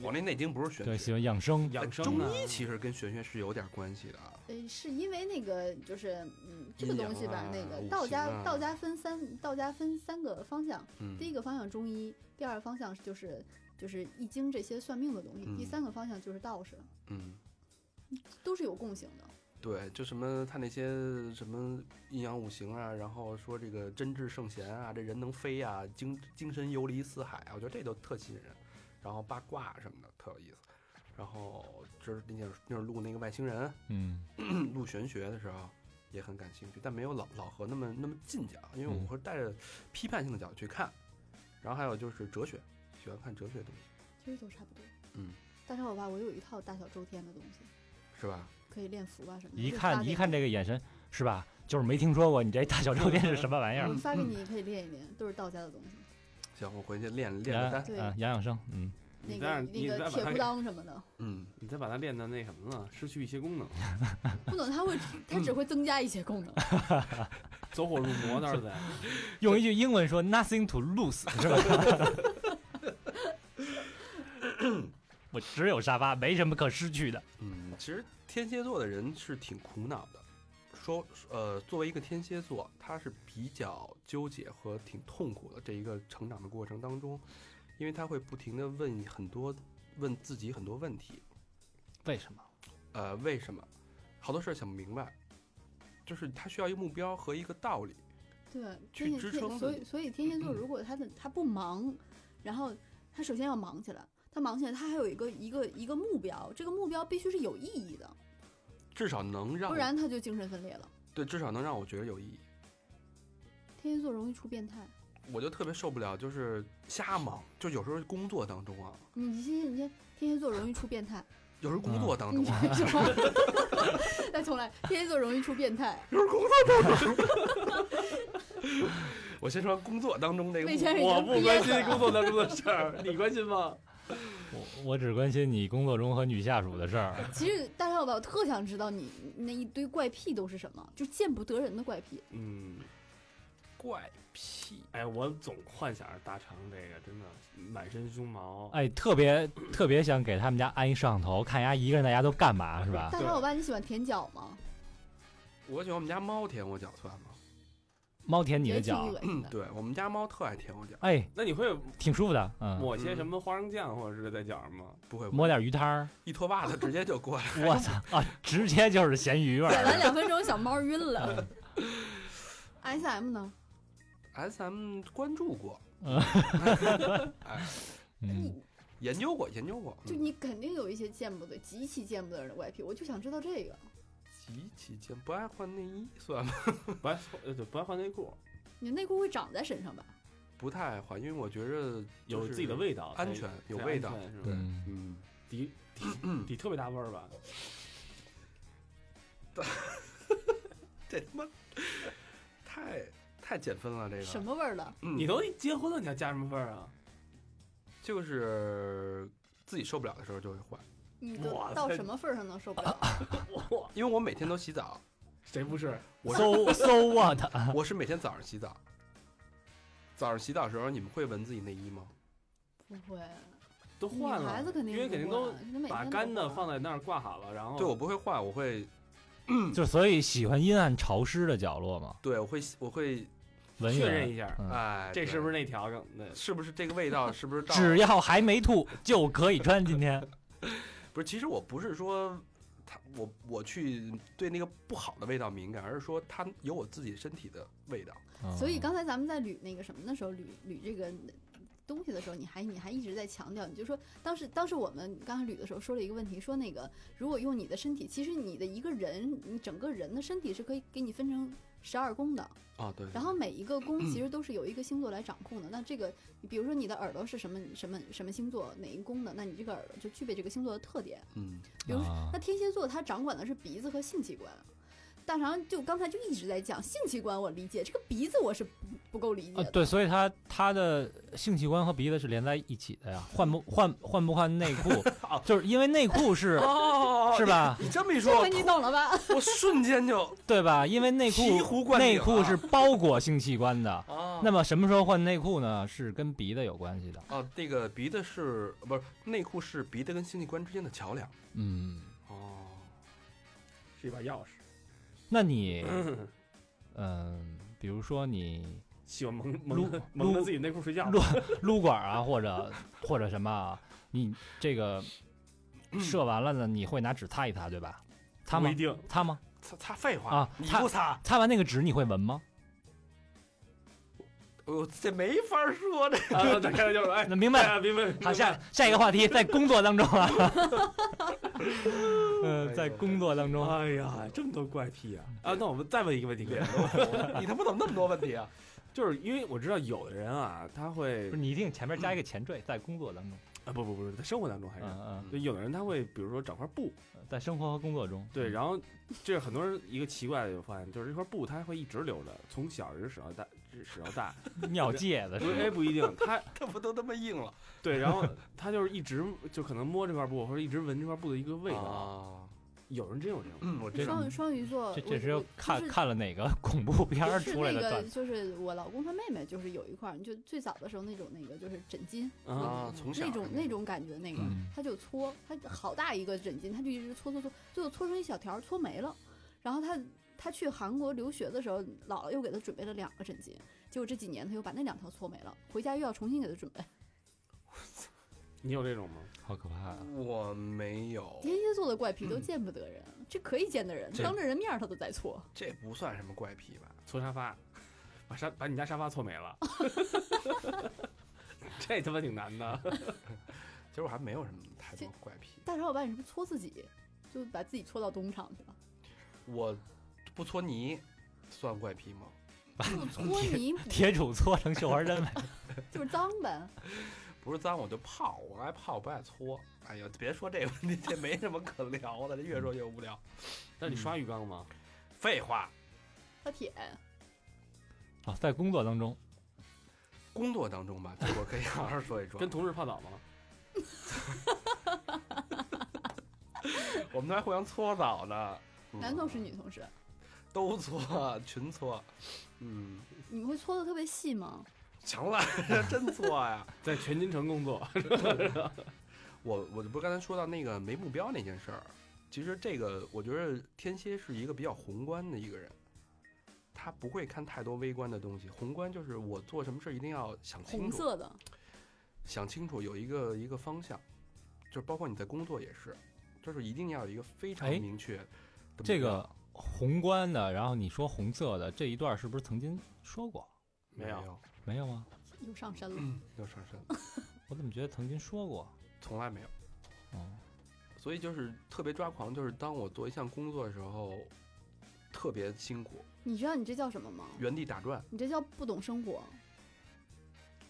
我那内经不是玄对，学，喜欢养生。养生中啊，医其实跟玄学是有点关系的啊。呃，是因为那个就是嗯，这个东西吧，啊那个五道家、啊道家分三道家分三个方向，嗯，第一个方向中医，第二个方向就是就是易经这些算命的东西，第嗯三个方向就是道士，嗯，都是有共性的。对，就什么他那些什么阴阳五行啊，然后说这个真智圣贤啊，这人能飞啊，精精神游离四海啊，我觉得这都特吸引人。然后八卦什么的特有意思。然后就是那会儿那会儿录那个外星人，嗯 录玄学的时候也很感兴趣，但没有老老何那么那么近讲，因为嗯我会带着批判性的角度去看。然后还有就是哲学，喜欢看哲学的东西，其实都差不多。嗯，但是我吧，我有一套大小周天的东西，是吧？可以练符吧什么的。一看一看这个眼神是吧？就是没听说过你这大小周天是什么玩意儿我。发给你，可以练一练，都是道家的东西。行，我回去练练养个单。对啊养养生，嗯，那你再让个那你再把它个铁裤裆什么的，嗯，你再把它练的那什么了，失去一些功能，不能，它会 它只会增加一些功能。走火入魔那儿在。用一句英文说 “nothing to lose” 是吧？我只有沙发，没什么可失去的。嗯，其实天蝎座的人是挺苦恼的。说，呃，作为一个天蝎座，他是比较纠结和挺痛苦的这一个成长的过程当中，因为他会不停的问很多，问自己很多问题，为什么？呃，为什么？好多事儿想不明白，就是他需要一个目标和一个道理。对，去支撑的所以所以天蝎座如果他的他不忙，然后他首先要忙起来，他忙起来，他还有一个一个一个目标，这个目标必须是有意义的，至少能让不然他就精神分裂了。对，至少能让我觉得有意义。天蝎座容易出变态，我就特别受不了，就是瞎忙，就有时候工作当中啊，你先你先天蝎座容易出变态，有时候工作当中 再重来，天蝎座容易出变态，有时候工作当中。我先说工作当中那个我不关心工作当中的事儿，你关心吗？我我只关心你工作中和女下属的事儿。其实大小伙伴，我特想知道你那一堆怪癖都是什么，就见不得人的怪癖。嗯，怪癖。哎，我总幻想着大肠这个真的满身胸毛，哎，特别特别想给他们家安一摄像头，看人家一个人在家都干嘛是吧？大小伙伴，你喜欢舔脚吗？我喜欢我们家猫舔我脚算吗？猫舔你的脚，恶心的。对我们家猫特爱舔我脚，哎，那你会挺舒服的，嗯，抹些什么花生酱或者是在脚上吗？不会抹点鱼汤儿，一脱袜子直接就过来。我操啊，直接就是咸鱼味舔完儿。两分钟，小猫晕了。S M 呢？S M 关注过，嗯 哎，嗯，你研究过，研究过。嗯就你肯定有一些见不得、极其见不得人的怪癖，我就想知道这个。极其见不爱换内衣算吗？不爱呃对不爱换内裤，你内裤会长在身上吧？不太爱换，因为我觉着有自己的味道，安全有味道安全是吧？嗯，嗯，底底 底特别大味儿吧？这他妈太太减分了，这个什么味儿的？嗯你都结婚了，你还加什么味儿啊？就是自己受不了的时候就会换，你到什么份儿上能受不了？哇，因为我每天都洗澡，谁不是？我是 so so what？我是每天早上洗澡。早上洗澡的时候，你们会闻自己内衣吗？不会，都换了，孩子肯定因为肯定都把干的放在那儿挂好了，然后对我不会换，我会 就所以喜欢阴暗潮湿的角落嘛，对我会我会文艺。确认一下，嗯哎，对这是不是那条梗？对，是不是这个味道？是不是 到只要还没吐就可以穿。今天不是，其实我不是说他我我去对那个不好的味道敏感，而是说它有我自己身体的味道。所以嗯刚才咱们在捋那个什么的时候，捋捋这个东西的时候，你还你还一直在强调，你就说当时当时我们刚才捋的时候说了一个问题，说那个如果用你的身体，其实你的一个人，你整个人的身体是可以给你分成十二宫的，啊，对。然后每一个宫其实都是由一个星座来掌控的。那这个，比如说你的耳朵是什么什么什么星座哪一宫的，那你这个耳朵就具备这个星座的特点。嗯，比如说啊那天蝎座它掌管的是鼻子和性器官。大肠就刚才就一直在讲性器官，我理解这个鼻子我是不不够理解的。，呃对，所以他他的性器官和鼻子是连在一起的呀。换不换换不换内裤，就是因为内裤是哦是？吧？你这么一说，你懂了吧？我瞬间就对吧？因为内裤内裤啊是包裹性器官的。啊那么什么时候换内裤呢？是跟鼻子有关系的。哦，那个鼻子是不是内裤是鼻子跟性器官之间的桥梁？嗯，哦，是一把钥匙，那你嗯，比如说你喜欢蒙蒙蒙着自己内裤睡觉，撸撸管啊，或者或者什么啊，你这个射完了呢，你会拿纸擦一擦，对吧？擦吗不一？定。擦吗？擦擦废话啊擦你不擦，擦完那个纸你会闻吗？我这没法说这。啊，这开玩笑说，哎，那明白。哎明白。好，下下一个话题，在工作当中啊，呃，哎在工作当中，哎呀，这么多怪癖啊！啊，那我们再问一个问题，可以？你他妈怎么那么多问题啊？就是因为我知道有的人啊，他会不是你一定前面加一个前缀，在工作当中，啊，不不不是，在生活当中还是，嗯就有的人他会，比如说找块布，嗯，在生活和工作中，对，然后这是很多人一个奇怪的发现，就是这块布他会一直留着，从小一直使到大，使到大，尿戒的不是，哎，不一定，他 他不都他妈硬了？对，然后他就是一直就可能摸这块布，或者一直闻这块布的一个味道，啊，有人真有这种，嗯，我知道。双双鱼座，这这是要看就是看了哪个恐怖片出来那个，的段子？就是我老公他妹妹，就是有一块，就最早的时候那种那个就是枕巾，啊，从小那种那种感觉那个，嗯他就搓，他好大一个枕巾，他就一直搓搓搓，最后搓成一小条，搓没了。然后他他去韩国留学的时候，姥姥又给他准备了两个枕巾，结果这几年他又把那两条搓没了，回家又要重新给他准备。我 操你有这种吗？好可怕啊！我没有，天蝎座的怪癖都见不得人，这可以见的人，当着人面他都在搓。这不算什么怪癖吧？搓沙发，把沙把你家沙发搓没了，这他妈挺难的。其实我还没有什么太多怪癖，大小伙伴，你是不是搓自己，就把自己搓到东厂去了？我不搓泥算怪癖吗？不搓泥 铁杵搓成绣花针呗。就是脏呗。不是脏我就泡，我爱泡不爱搓。哎呀，别说这个问题，这没什么可聊的，这越说越无聊。但你刷浴缸吗？废话，他铁，啊，在工作当中，工作当中吧，这我可以好好说一说。跟同事泡澡吗？我们都还互相搓澡呢，嗯男同事、女同事，都搓，群搓。嗯，你们会搓的特别细吗？强了，真搓呀。在全金城工作，我我不是刚才说到那个没目标那件事儿，其实这个我觉得天蝎是一个比较宏观的一个人，他不会看太多微观的东西。宏观就是我做什么事儿一定要想清楚，红色的，想清楚有一个一个方向，就是包括你在工作也是，就是一定要有一个非常哎明确的这个宏观的，然后你说红色的这一段是不是曾经说过？没没有没有吗？又上身了。嗯，要上升，我怎么觉得曾经说过？从来没有。哦，所以就是特别抓狂，就是当我做一项工作的时候，特别辛苦，你知道你这叫什么吗？原地打转。你这叫不懂生活。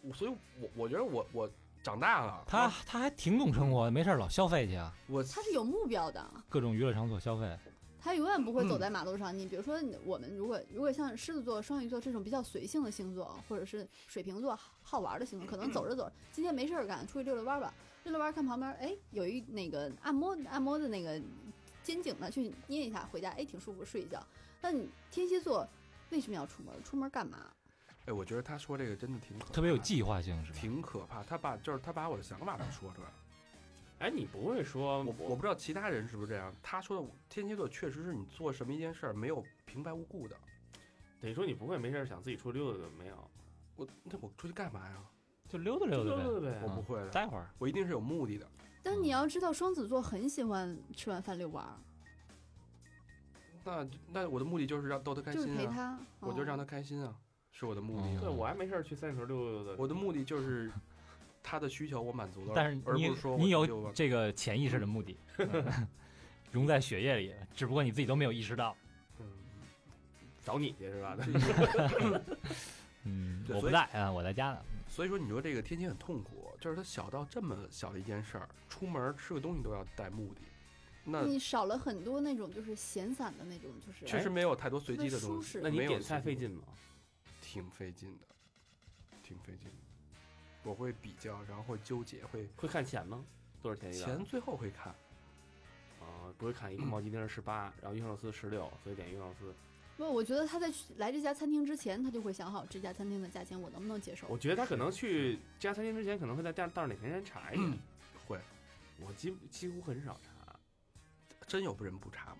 我所以我，我觉得我我长大了，他他还挺懂生活的，没事老消费去啊，我他是有目标的，各种娱乐场所消费。他永远不会走在马路上。你比如说，我们如果如果像狮子座、双鱼座这种比较随性的星座，或者是水瓶座好玩的星座，可能走着走着，今天没事儿干，出去溜溜弯儿吧。溜溜弯儿看旁边，哎，有一那个按摩按摩的那个肩颈的，去捏一下，回家哎挺舒服，睡一觉。那你天蝎座为什么要出门？出门干嘛？哎，我觉得他说这个真的挺可怕，特别有计划性是吧？挺可怕。他把就是他把我的想法都说出来了。哎，你不会说我我不知道其他人是不是这样。他说的天蝎座确实是你做什么一件事儿没有平白无故的。等于说你不会没事儿想自己出去溜达溜达没有？我那我出去干嘛呀？就溜达溜达呗，溜达呗。我不会的，待会儿。我一定是有目的的。但你要知道，双子座很喜欢吃完饭遛弯儿，那那我的目的就是让逗他开就是心啊，陪他。哦我就让他开心啊，是我的目的。对我还没事儿去三里屯溜达溜达。我的目的就是 他的需求我满足了，但是你而不是说你有这个潜意识的目的，融在血液里，只不过你自己都没有意识到。嗯找你去是吧？嗯，我不在啊，我在家呢。所以说，你说这个天蝎很痛苦，就是他小到这么小的一件事儿，出门吃个东西都要带目的，那你少了很多那种就是闲散的那种，就是确实没有太多随机的东西。那你有点菜费劲吗？挺费劲的，挺费劲的。我会比较，然后会纠结，会会看钱吗？多少钱一个？钱最后会看。啊，不会看一个 毛鸡丁十八，然后鱼香肉丝十六，所以点鱼香肉丝。不，我觉得他在来这家餐厅之前，他就会想好这家餐厅的价钱我能不能接受。我觉得他可能去这家餐厅之前，可能会在袋袋儿里先查一下。会，我几几乎很少查真有人不查吗？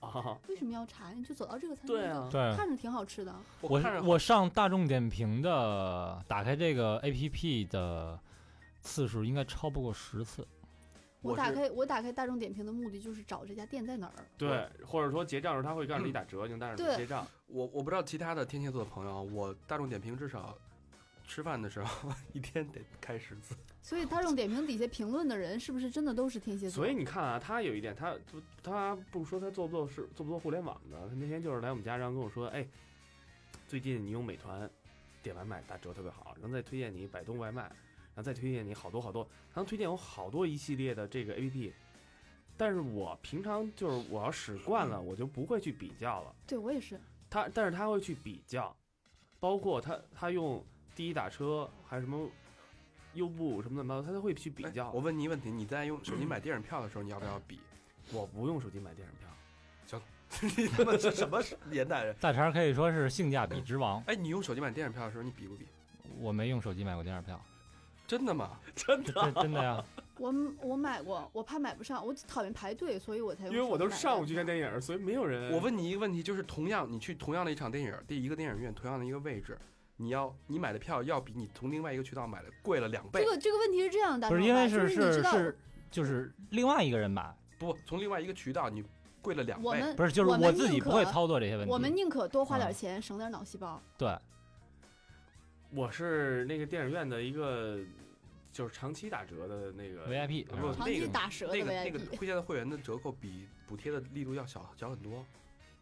啊。为什么要查？你就走到这个餐厅，对啊对看着挺好吃的。我我上大众点评的打开这个 A P P 的次数应该超不过十次。我打开我打开大众点评的目的就是找这家店在哪儿。对，或者说结账时候他会告诉你打折，你但是对你结账。我我不知道其他的天蝎座的朋友，我大众点评至少吃饭的时候 一天得开十次。所以大众点评底下评论的人是不是真的都是天蝎座？所以你看啊，他有一点，他他不说他做不做是做不做互联网的，他那天就是来我们家，然后跟我说，哎，最近你用美团点外卖打折特别好，然后再推荐你百度外卖，然后再推荐你好多好多，他能推荐我好多一系列的这个 A P P，但是我平常就是我要使惯了，我就不会去比较了。对我也是。他但是他会去比较，包括他他用滴滴打车还有什么优步什么乱七八糟，他都会去比哎较。我问你一个问题，你在用手机买电影票的时候，你要不要比？我不用手机买电影票。你他妈是什么年代人？大肠可以说是性价比之王。哎，你用手机买电影票的时候，你比不比？我没用手机买过电影票，真的吗？真的，真真的呀。我我买过，我怕买不上，我讨厌排队，所以我才因为我都是上午去看电影，所以没有人。我问你一个问题，就是同样你去同样的一场电影，第一个电影院同样的一个位置，你要你买的票要比你从另外一个渠道买的贵了两倍这。个这个问题是这样的，不是因为是是是就是另外一个人买，不，从另外一个渠道你贵了两倍。我们不是就是我自己不会操作这些问题。我们宁可多花嗯点钱，省点脑细胞。对 我是那个电影院的一个，就是长期打折的那个 VIP 不那个期打折的那个那个推荐的会员的折扣比补贴的力度要小小很多。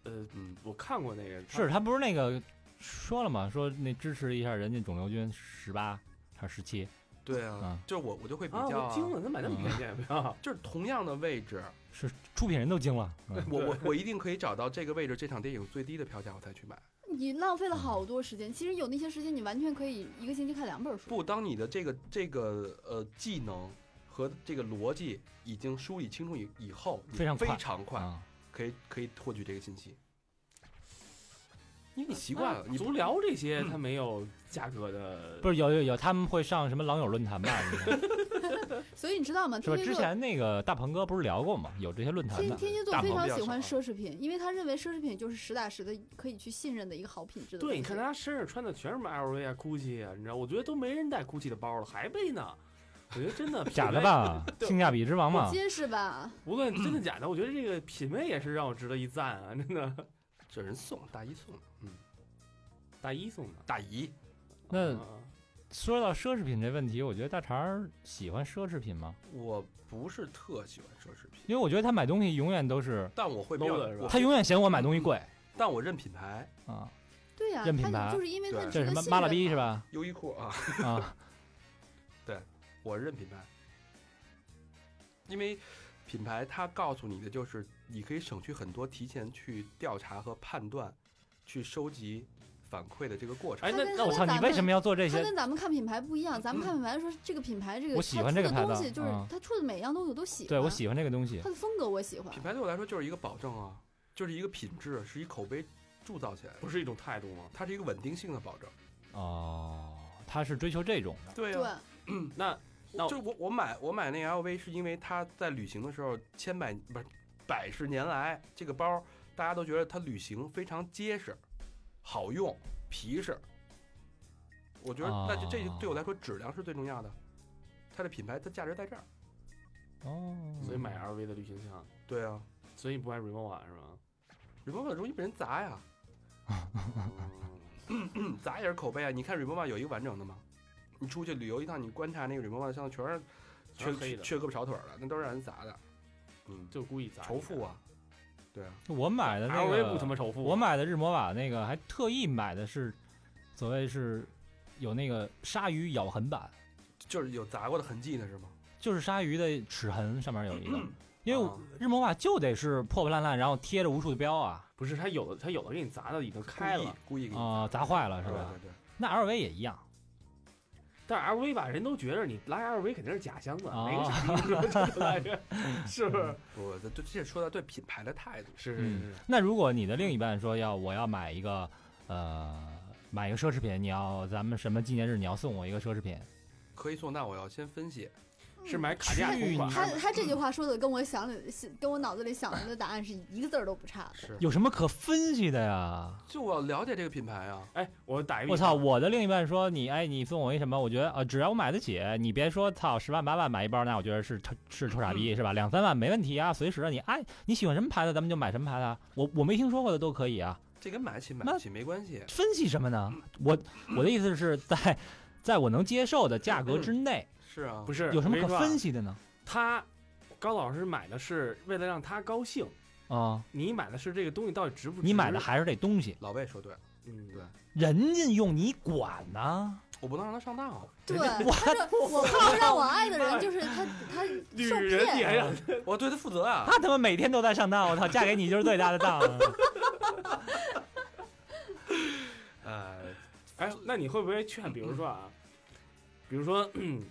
呃，嗯，我看过那个，是他不是那个说了嘛？说那支持一下人家肿瘤君十八还是十七？对啊，嗯就是我我就会比啊，较、我惊了，怎么买那么便宜的票，就是同样的位置，是出品人都惊了。嗯我我 我一定可以找到这个位置这场电影最低的票价，我才去买。你浪费了好多时间。其实有那些时间，你完全可以一个星期看两本书。不，当你的这个这个呃技能和这个逻辑已经梳理清楚以以后，你非非常快常快啊可以可以获取这个信息，因为你习惯了，你足疗这些它没有价格的，不是有有有，他们会上什么狼友论坛吧？所以你知道吗？是吧？天之前那个大鹏哥不是聊过吗？有这些论坛的。天天蝎座大鹏非常喜欢奢侈品，因为他认为奢侈品就是实打实的可以去信任的一个好品质的对，西。你看他身上穿的全是什么 LV 啊、GUCCI 啊，你知道，我觉得都没人带 GUCCI 的包了，还背呢。我觉得真的 假的？吧？性价比之王嘛。结实吧？无论真的假的，我觉得这个品味也是让我值得一赞啊！真的，这人送大姨送的，嗯，大姨送的。大姨那啊说到奢侈品这问题，我觉得大肠儿喜欢奢侈品吗？我不是特喜欢奢侈品，因为我觉得他买东西永远都是，但我会比 low 的是吧我他永远嫌我买东西贵但我认品牌，啊。对呀、认品牌就是因为他对这什么妈拉逼是？吧？优衣库啊，啊，我认品牌，因为品牌它告诉你的就是你可以省去很多提前去调查和判断、去收集反馈的这个过程。哎，那那我操，你为什么要做这些？他跟咱们看品牌不一样，咱们看品牌说这个品牌这个我喜欢这个东西，就是嗯它出的每样东西我都喜欢。对我喜欢这个东西它。的风格我喜欢品。牌对我来说就是一个保证啊，就是一个品质，是一口碑铸造起来的，不是一种态度吗？它是一个稳定性的保证。哦，他是追求这种的。对对，啊，那那就我我买我买那个 LV 是因为它在旅行的时候千百不是百十年来这个包大家都觉得它旅行非常结实、好用、皮实。我觉得那就这就哦对我来说质量是最重要的，它的品牌它价值在这儿。哦，所以买 LV 的旅行箱，对啊，所以不买 Remova 是吧？瑞波 a 容易被人砸呀，嗯砸也是口碑啊。你看瑞波 a 有一个完整的吗？你出去旅游一趟，你观察那个 Remova 箱子全是缺胳膊少腿的，那都是让人砸的。嗯，就故意砸仇富！啊，对啊，我买的那 LV 不他个，妈仇富，我买的日魔瓦那个还特意买的是，所谓是有那个鲨鱼咬痕版，就是有砸过的痕迹呢，是吗？就是鲨鱼的齿痕上面有一个，因为日魔瓦就得是破破烂烂，然后贴着无数的标啊。不是他有的他有的给你砸的已经开了，故意给你啊、砸坏了是吧？对对对，那 LV 也一样，但是 LV 吧，人都觉得你拉 LV 肯定是假箱子，哦哪个傻逼说出来着？是不是？我这这说到对品牌的态度，是是是，那如果你的另一半说要我要买一个呃买一个奢侈品，你要咱们什么纪念日你要送我一个奢侈品，可以送，那我要先分析。是买卡地亚去同款他他这句话说的跟我想里跟我脑子里想的答案是一个字儿都不差的。是，有什么可分析的呀？就我要了解这个品牌啊。哎，我打一个我操！我的另一半说你哎，你送我一什么？我觉得呃，只要我买得起，你别说操十万八万买一包，那我觉得是是臭傻逼是吧？两三万没问题啊，随时你爱你喜欢什么牌子，咱们就买什么牌子啊。我我没听说过的都可以啊。这跟买得起买不起没关系。分析什么呢？我我的意思是在在我能接受的价格之内，是啊，不是有什么可分析？的呢？他高老师买的是为了让他高兴，啊、你买的是这个东西到底值不值？你买的还是这东西，老魏说对了，嗯对人家用你管呢？我不能让他上当啊。对，我我不能让我爱的人就是他他女受人你还让骗。我对他负责啊。他他妈每天都在上当，我操，嫁给你就是最大的当。呃，哎，那你会不会劝？比如说啊，比如说，嗯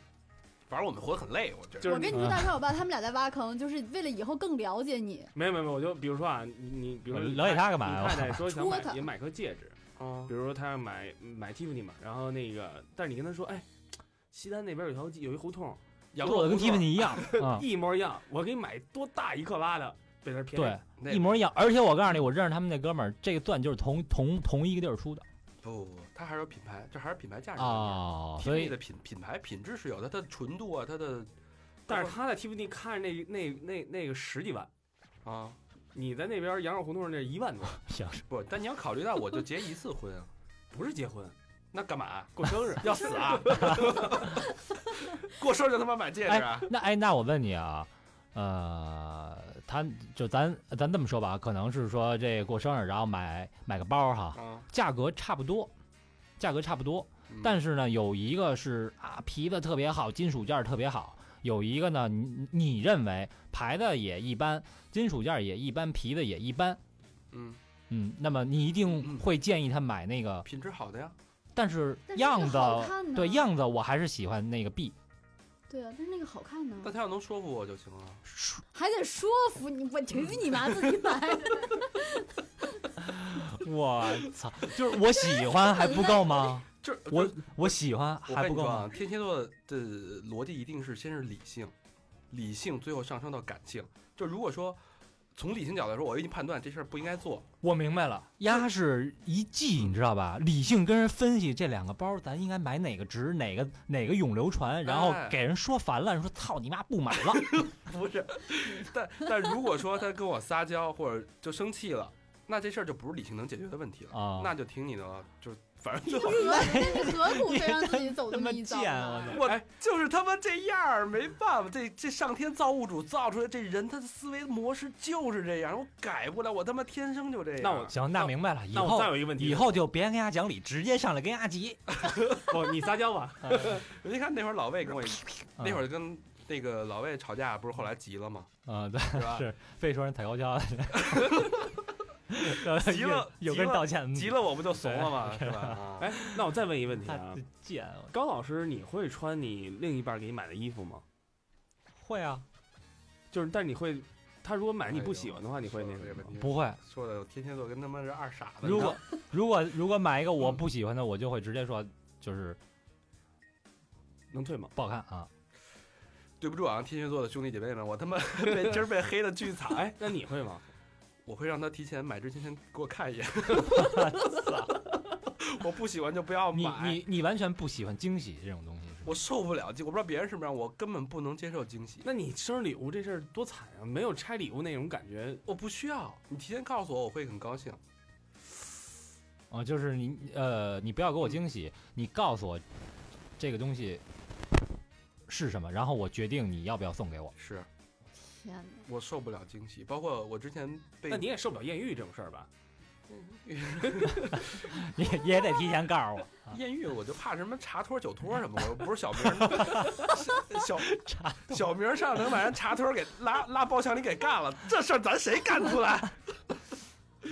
反正我们活得很累，我觉得。就是我跟你说，大帅我爸他们俩在挖坑，就是为了以后更了解你。没有没有没有，我就比如说啊，你你比如说你了解他干嘛呀你太太说想买也买颗戒指，啊比如说他要买买 Tiffany 嘛，然后那个，但是你跟他说，哎，西单那边有条有一胡同，羊做的跟肉胡同 Tiffany 一样 啊，一模一样，我给你买多大一克拉的，被他骗。对，一模一样。而且我告诉你，我认识他们那哥们儿，这个钻就是同同同一个地儿出的不不不，它还是有品牌，这还是品牌价值。哦，所以所以的品品牌品质是有的，它的纯度啊，它的但是他在 Tiffany 看那那那那个十几万，啊你在那边羊肉胡同那一万多，行不，但你要考虑到我就结一次婚啊，不是结婚，那干嘛？过生日要死啊！过生日就他妈买戒指啊？那哎，那我问你啊，呃，他就咱咱这么说吧，可能是说这过生日，然后买买个包哈，啊，价格差不多，价格差不多，嗯。但是呢，有一个是啊皮子特别好，金属件儿特别好。有一个呢，你你认为牌子也一般，金属件儿也一般，皮子也一般，嗯，嗯，那么你一定会建议他买那个，品质好的呀，但是样子对样子我还是喜欢那个 B，对啊，但是那个好看呢，但他要能说服我就行了。还得说服你，我去你妈，自己买。我操，就是我喜欢还不够吗？就是我我喜欢还不够啊吗？，天蝎座的逻辑一定是先是理性，理性最后上升到感性。就如果说从理性角度来说，我已经判断这事儿不应该做，我明白了，鸭是一计，你知道吧？理性跟人分析这两个包，咱应该买哪个值，哪个哪个永流传，然后哎给人说烦了，说操你妈不买了。不是。但但如果说他跟我撒娇或者就生气了，那这事儿就不是理性能解决的问题了，啊那就听你的了，就反正最后。何 你何苦非让自己走这么一遭？我我就是他妈这样儿，没办法，这这上天造物主造出来这人，他的思维模式就是这样，我改不了，我他妈天生就这样。那我行，那明白了，以后再有一个问题，以后就别跟鸭讲理，直接上来跟鸭急。不，你撒娇吧。你看那会儿老魏跟我一，那会儿儿跟那个老魏吵架，不是后来急了吗？啊，对，是吧？是非说人踩高跷，急了有人道歉，急了我不就怂了吗？是吧？啊 哎，那我再问一个问题啊，贱，高老师，你会穿你另一半给你买的衣服吗？会啊，就是，但是你会，他如果买你不喜欢的话，你会那个不会。说的天蝎座跟他妈是二傻子。如果如果如果买一个我不喜欢的，我就会直接说就是能退吗？不好看啊。对不住啊，天蝎座的兄弟姐妹们，我他妈被 今儿被黑的巨惨。哎，那你会吗？我会让他提前买之前先给我看一眼。我不喜欢就不要你买，你你完全不喜欢惊喜这种东西是吗？我受不了。我不知道别人是不是，我根本不能接受惊喜。那你生日礼物这事儿多惨啊！没有拆礼物那种感觉，我不需要，你提前告诉我，我会很高兴。哦，就是你呃，你不要给我惊喜，你告诉我这个东西是什么，然后我决定你要不要送给我。是天哪！我受不了惊喜，包括我之前被那你也受不了艳遇这种事儿吧？你也得提前告诉我。啊艳遇，我就怕什么茶托酒托什么，我又不是小明儿，小小明儿上能把人茶托给拉拉包厢里给干了，这事儿咱谁干得出来？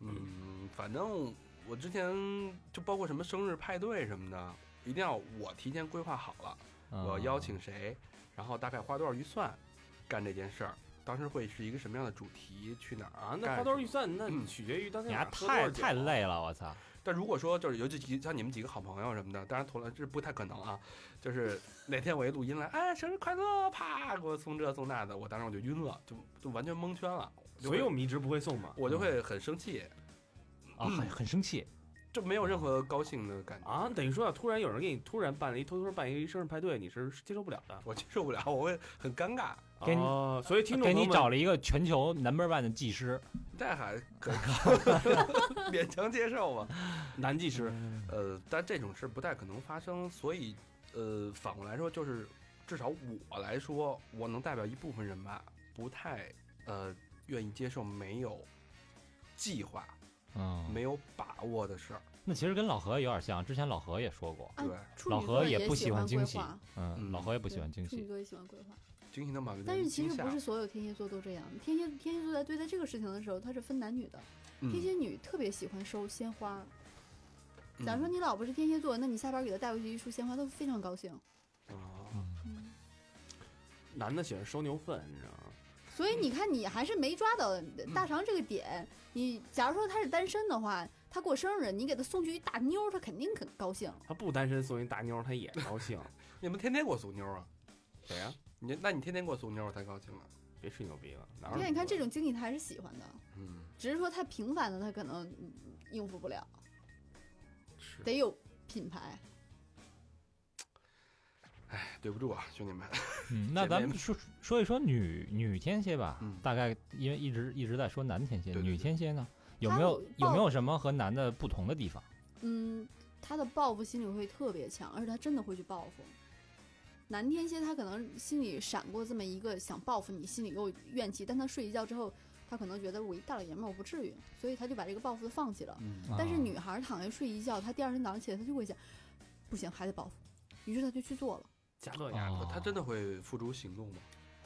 嗯，反正我之前就包括什么生日派对什么的，一定要我提前规划好了，我要邀请谁，然后大概花多少预算干这件事儿，当时会是一个什么样的主题，去哪儿啊，那干花多少预算，那嗯取决于当你天晚上喝多还太太累了，我操！但如果说就是尤其几像你们几个好朋友什么的，当然同了这不太可能啊。就是 哪天我一录音来，哎，生日快乐，啪给我送这送那的，我当时我就晕了，就就完全蒙圈了。所以我们一直不会送嘛。我就会很生气，啊，很很生气。就没有任何高兴的感觉，啊，等于说啊，突然有人给你突然办了一偷偷办一生日派对，你是接受不了的。我接受不了，我会很尴尬。给你哦，所以听众给你找了一个全球 number one 的技师，这还可以勉强接受吧。男技师，呃，但这种事不太可能发生，所以呃，反过来说，就是至少我来说，我能代表一部分人吧，不太呃愿意接受没有计划、嗯，没有把握的事儿。那其实跟老何有点像，之前老何也说过，啊对，老何也不喜喜欢惊喜，嗯，嗯老何也不喜欢惊喜，处女座也喜欢规划。惊喜能把但是其实不是所有天蝎座都这样，天蝎天蝎座在对待这个事情的时候，他是分男女的。天嗯蝎女特别喜欢收鲜花，假如说嗯你老婆是天蝎座，那你下班给她带回去一束鲜花，她会非常高兴。啊嗯，男的喜欢收牛粪，你知道吗？所以你看，你还是没抓到大肠这个点。你假如说他是单身的话，他过生日，你给他送去一大妞儿，他肯定很高兴。他不单身送一大妞儿，他也高兴。你们天天给我送妞啊？谁呀？你那你天天给我送妞，我太高兴了。别吹牛逼了，哪有对，你看这种经历他还是喜欢的，嗯，只是说太平凡的他可能嗯应付不了，得有品牌。哎，对不住啊，兄弟们。嗯，那咱们说说一说女女天蝎吧，嗯大概因为一直一直在说男天蝎，对对对女天蝎呢，有没有有有没有什么和男的不同的地方？嗯，他的报复心理会特别强，而且他真的会去报复。男天蝎他可能心里闪过这么一个想报复你，心里又怨气，但他睡一觉之后，他可能觉得我一大老爷们儿我不至于，所以他就把这个报复放弃了。嗯但是啊女孩儿躺下睡一觉，她第二天早上起来，她就会想，不行，还得报复，于是她就去做了。加乐呀，哦他真的会付诸行动吗？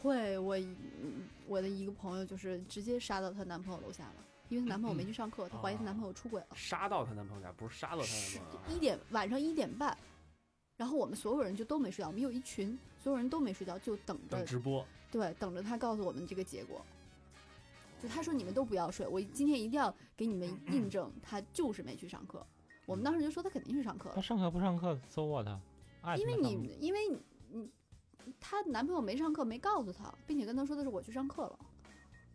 会，我一嗯我的一个朋友就是直接杀到她男朋友楼下了，因为她男朋友没去上课，她怀疑她男朋友出轨了。杀到她男朋友家，不是杀到她男朋友啊。一点晚上一点半，然后我们所有人就都没睡觉，我们有一群所有人都没睡觉，就等着等直播，对等着他告诉我们这个结果。就他说你们都不要睡，我今天一定要给你们印证，他就是没去上课。我们当时就说他肯定去上课了，他上课不上课，so what？爱因为你因为你你她男朋友没上课，没告诉他，并且跟她说的是我去上课了。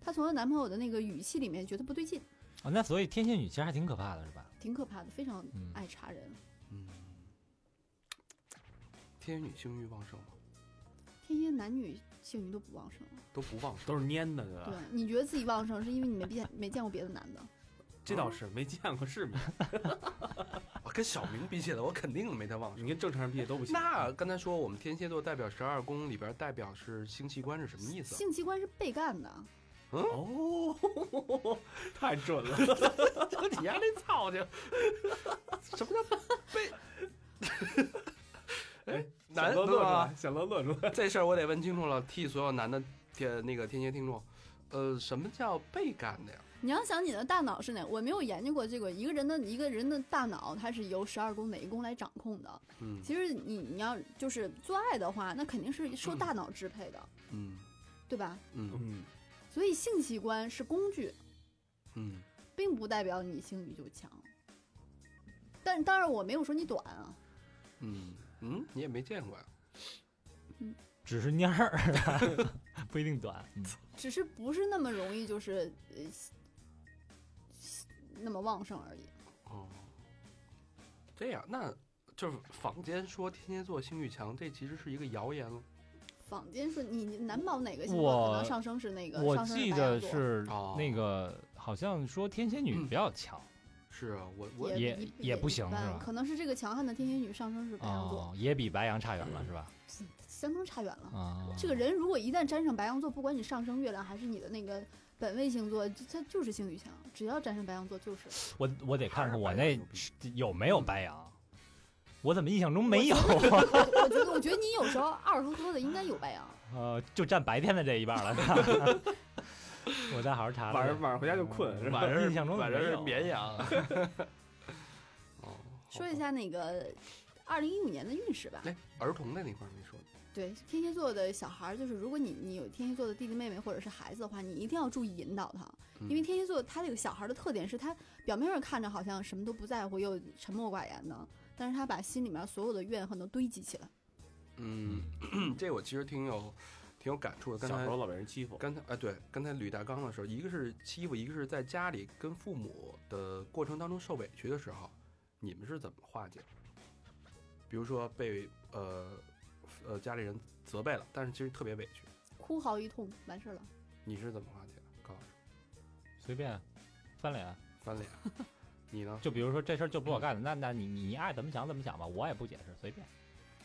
她从她男朋友的那个语气里面觉得不对劲，啊，那所以天蝎女其实还挺可怕的，是吧？挺可怕的，非常嗯爱查人。嗯。天蝎女性欲旺盛吗？天蝎男女性欲都不旺盛。都不旺盛。都是蔫的，对吧？对，你觉得自己旺盛，是因为你没见没见过别的男的。这倒是没见过世面，我 跟小明比起来，我肯定没他旺盛。你跟正常人比也都不行。那刚才说我们天蝎座代表十二宫里边代表是性器官是什么意思？性器官是被干的，嗯哦，太准了，你丫那操性！什么叫被？哎，男的乐乐出吧来，？想乐乐出来。这事儿我得问清楚了，替所有男的天那个天蝎听众，呃，什么叫被干的呀？你要想你的大脑是哪？我没有研究过这个。一个人的一个人的大脑，它是由十二宫哪一宫来掌控的？嗯其实你你要就是做爱的话，那肯定是受大脑支配的，嗯对吧？嗯嗯，所以性器官是工具，嗯，并不代表你性欲就强。但当然我没有说你短啊，嗯嗯，你也没见过呀？只是蔫儿，不一定短。嗯只是不是那么容易就是呃那么旺盛而已。哦，这样，那就是坊间说天蝎座性欲强，这其实是一一个谣言了。坊间说你你难保哪个星座可能上升是那个，我记得是哦那个，好像说天蝎女嗯比较强，是啊，我我也也不行是吧可能是这个强悍的天蝎女上升是白羊座，哦，也比白羊差远了是吧？相当差远了。啊，这个人如果一旦沾上白羊座，不管你上升月亮还是你的那个本位星座，他就是性欲强，只要沾上白羊座就是。我我得看看我那有没有白羊，我怎么印象中没有？我我觉得我觉得你有时候二呵呵的应该有白羊。呃，就占白天的这一半了。我再好好查查。晚上晚上回家就困，是吧？晚上印象中晚上是绵羊。哦，说一下那个二零一五年的运势吧。哎，儿童的那块儿没说。对，天蝎座的小孩儿，就是如果你你有天蝎座的弟弟妹妹或者是孩子的话，你一定要注意引导他，嗯因为天蝎座他这个小孩的特点是他表面上看着好像什么都不在乎，又沉默寡言的，但是他把心里面所有的怨恨都堆积起来。嗯，这我其实挺有挺有感触的。刚才小时候老被人欺负，刚才哎，对，刚才捋大纲的时候，一个是欺负，一个是在家里跟父母的过程当中受委屈的时候，你们是怎么化解？比如说被呃呃家里人责备了，但是其实特别委屈，哭嚎一通，完事儿了。你是怎么化解的？高老师，随便翻脸。翻脸，你呢？就比如说这事儿就不是我干的，那那你你爱怎么想怎么想吧，我也不解释，随便。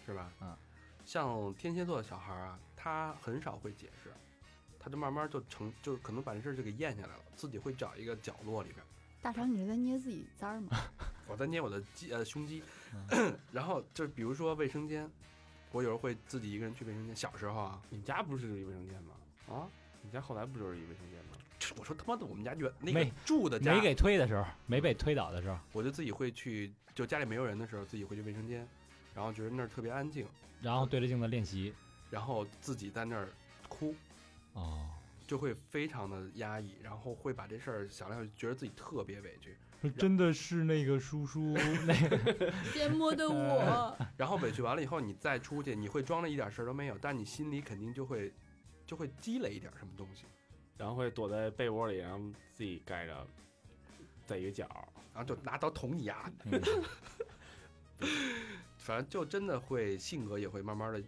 是吧？嗯，像天蝎座的小孩儿啊，他很少会解释，他就慢慢就成，就可能把这事儿就给咽下来了，自己会找一个角落里边。大肠，你是在捏自己簪儿吗？我在捏我的肌呃胸肌，嗯 然后就比如说卫生间，我有时候会自己一个人去卫生间。小时候啊你们家不是一卫生间吗？啊，你家后来不就是一卫生间吗？我说他妈的我们家原那个没住的家，没给推的时候，没被推倒的时候，我就自己会去，就家里没有人的时候，自己会去卫生间，然后觉得那儿特别安静，然后对着镜子练习。然后自己在那儿哭，哦，就会非常的压抑，然后会把这事儿想来，觉得自己特别委屈，说真的是那个叔叔，那个 缄默的我，然后委屈完了以后，你再出去，你会装的一点事儿都没有，但你心里肯定就会就会积累一点什么东西，然后会躲在被窝里，然后自己盖着，在一个角儿，然后就拿刀捅你丫，嗯反正就真的会性格也会慢慢的，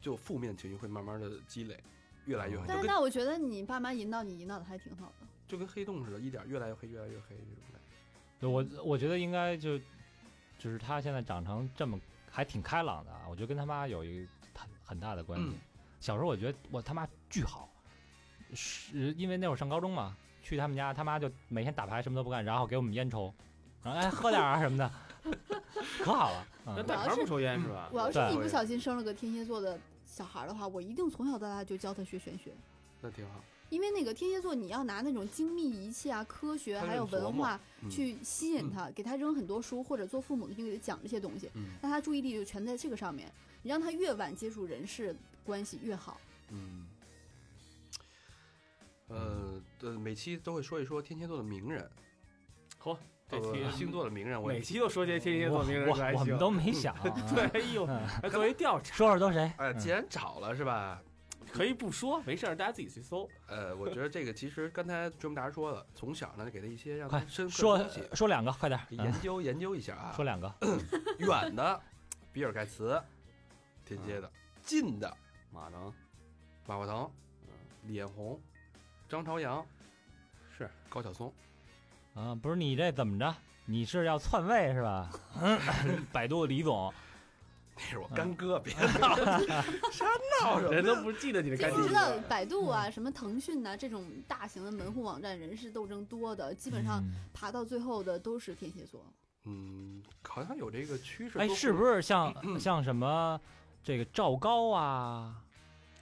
就负面情绪会慢慢的积累，越来越黑，但是跟那我觉得你爸妈引导你引导的还挺好的。就跟黑洞似的，一点越来越黑，越来越黑这种感觉。对我我觉得应该就就是他现在长成这么还挺开朗的啊，我觉得跟他妈有一个很很大的关系。嗯小时候我觉得我他妈巨好，是因为那会儿上高中嘛，去他们家他妈就每天打牌什么都不干，然后给我们烟抽，然后哎喝点啊什么的，可好了。嗯那大肠不抽烟是吧？我要是一不小心生了个天蝎座的小孩的话，我一定从小到大就教他学玄学。那挺好。因为那个天蝎座，你要拿那种精密仪器啊、科学还有文化嗯去吸引他，给他扔很多书，或者做父母的就给他讲这些东西，嗯那他注意力就全在这个上面。你让他越晚接触人事关系越好。嗯。呃，呃，每期都会说一说天蝎座的名人，嚯，这星座的名人，我每期都说这天蝎座名人我还行我们都没想、啊。对，哎呦，作为调查，说说都谁？哎，嗯既然找了是吧？可以不说，没事儿，大家自己去搜。呃，我觉得这个其实刚才追梦达说了，从小呢给他一些让他快深刻说说两个，快点。研究研究一下啊。说两个，远的，比尔盖茨，天蝎的；近的，马能马化腾、李彦宏、张朝阳、是高晓松。啊，不是你这怎么着？你是要篡位是吧？嗯，百度李总，那是我干哥，别闹，啥闹什么？人都不记得你的干爹你知道百度啊、什么腾讯呐、这种大型的门户网站，人事斗争多的，基本上嗯爬到最后的都是天蝎座。嗯，好像有这个趋势。哎，是不是像 像什么这个赵高啊、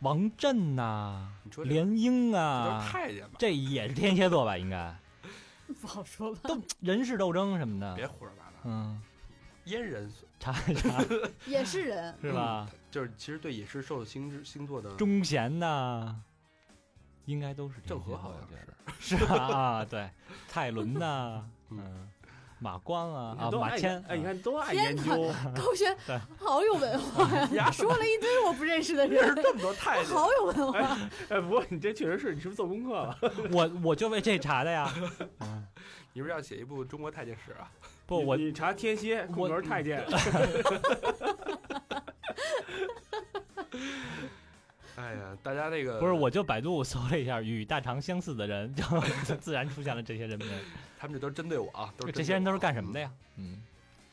王震呐、你说这联英啊是，太监吧？这也是天蝎座吧？应该 不好说吧？都人事斗争什么的。别胡说八道，嗯，阉人查一查 也是人，是吧？就是其实对也是受星星座的钟贤呐，应该都是天郑和好像是是吧？啊，对，蔡伦呐，嗯嗯，马光啊啊马谦，哎，你看都爱研究，高轩好有文化呀，说了一堆我不认识的人，这么多太监，好有文化。哎，不过你这确实是，你是不是做功课了？我我就为这查的呀。你不是要写一部中国太监史啊？不，我你查天蝎，空格太监，哎呀，大家那个不是，我就百度搜了一下与大肠相似的人，就自然出现了这些人名。他们这都是针对我啊，都是这些人都是干什么的？呀？嗯，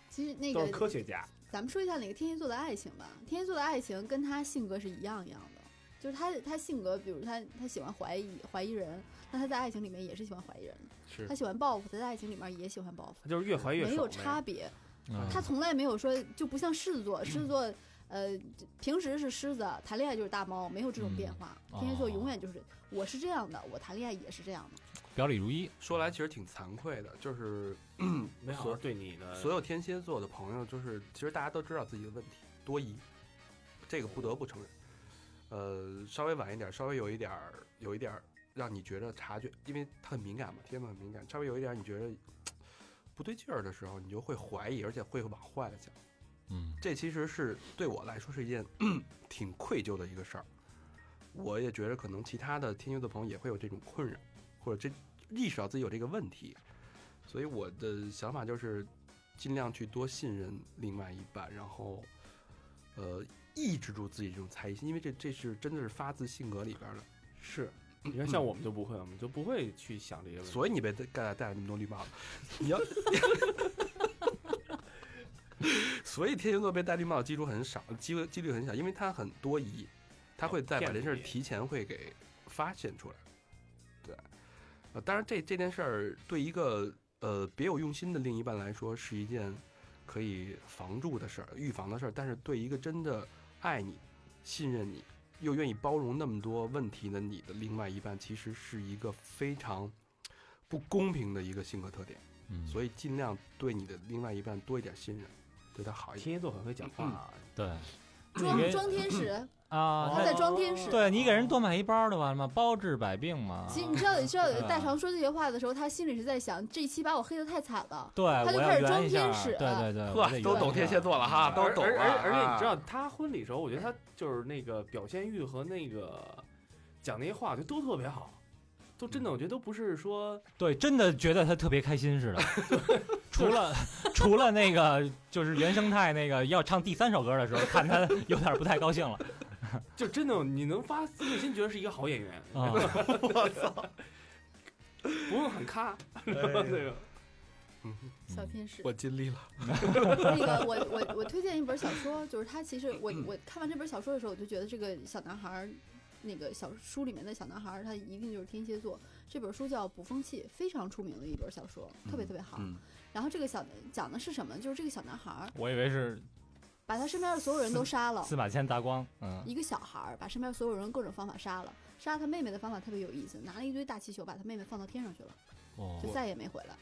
其实那都是个科学家。咱们说一下那个天蝎座的爱情吧。天蝎座的爱情跟他性格是一样一样的，就是他他性格，比如他他喜欢怀疑怀疑人，那他在爱情里面也是喜欢怀疑人的。是他喜欢报复，他在爱情里面也喜欢报复，他就是越怀越没有差别。嗯他从来没有说就不像狮子座，狮子座呃平时是狮子，谈恋爱就是大猫，没有这种变化。嗯天蝎座哦永远就是我是这样的，我谈恋爱也是这样的。表里如一。说来其实挺惭愧的，就是 没好好对你的所有天蝎座的朋友，就是其实大家都知道自己的问题，多疑，这个不得不承认。呃，稍微晚一点，稍微有一点儿，有一点儿让你觉得察觉，因为他很敏感嘛，天蝎座很敏感，稍微有一点儿你觉得 不对劲儿的时候，你就会怀疑，而且会往坏了想。嗯这其实是对我来说是一件 挺愧疚的一个事儿。我也觉得可能其他的天蝎座朋友也会有这种困扰，或者这意识到自己有这个问题，所以我的想法就是尽量去多信任另外一半，然后呃抑制住自己这种猜疑心，因为这这是真的是发自性格里边儿的。是，你看像我们就不会，我们就不会去想这些问题。所以你被戴戴戴了那么多绿帽子，你要，所以天蝎座被戴绿帽的几率很少，几率几率很小，因为他很多疑，他会再把这事儿提前会给发现出来。对，呃，当然这这件事儿对一个呃别有用心的另一半来说是一件可以防住的事儿、预防的事儿，但是对一个真的爱你、信任你。又愿意包容那么多问题的你的另外一半，其实是一个非常不公平的一个性格特点，嗯，所以尽量对你的另外一半多一点信任，对他好一点。天蝎座很会讲话啊，对装给装天使，啊，他在装天使。对你给人多买一包就完了吗？包治百病嘛。其实你知道，你知道大长说这些话的时候，他心里是在想，这一期把我黑的太惨了。对，他就开始装天使对对对，呵都懂天蝎座了哈都懂而而且啊你知道他婚礼时候，我觉得他就是那个表现欲和那个讲那些话，就都特别好，都真的，我觉得都不是说对，真的觉得他特别开心似的。除了除了那个就是原生态那个要唱第三首歌的时候，看他有点不太高兴了 就真的你能发自内心觉得是一个好演员，啊。不用很咖，那个 嗯，小天使，我尽力了。那个我我我推荐一本小说，就是他其实我我看完这本小说的时候，我就觉得这个小男孩儿，那个小书里面的小男孩儿，他一定就是天蝎座。这本书叫《捕风器》，非常出名的一本小说，特别特别好。嗯，然后这个小讲的是什么？就是这个小男孩儿我以为是把他身边的所有人都杀了，司马迁砸光，嗯，一个小孩儿把身边所有人各种方法杀了。杀他妹妹的方法特别有意思，拿了一堆大气球把他妹妹放到天上去了，哦就，再也没回来。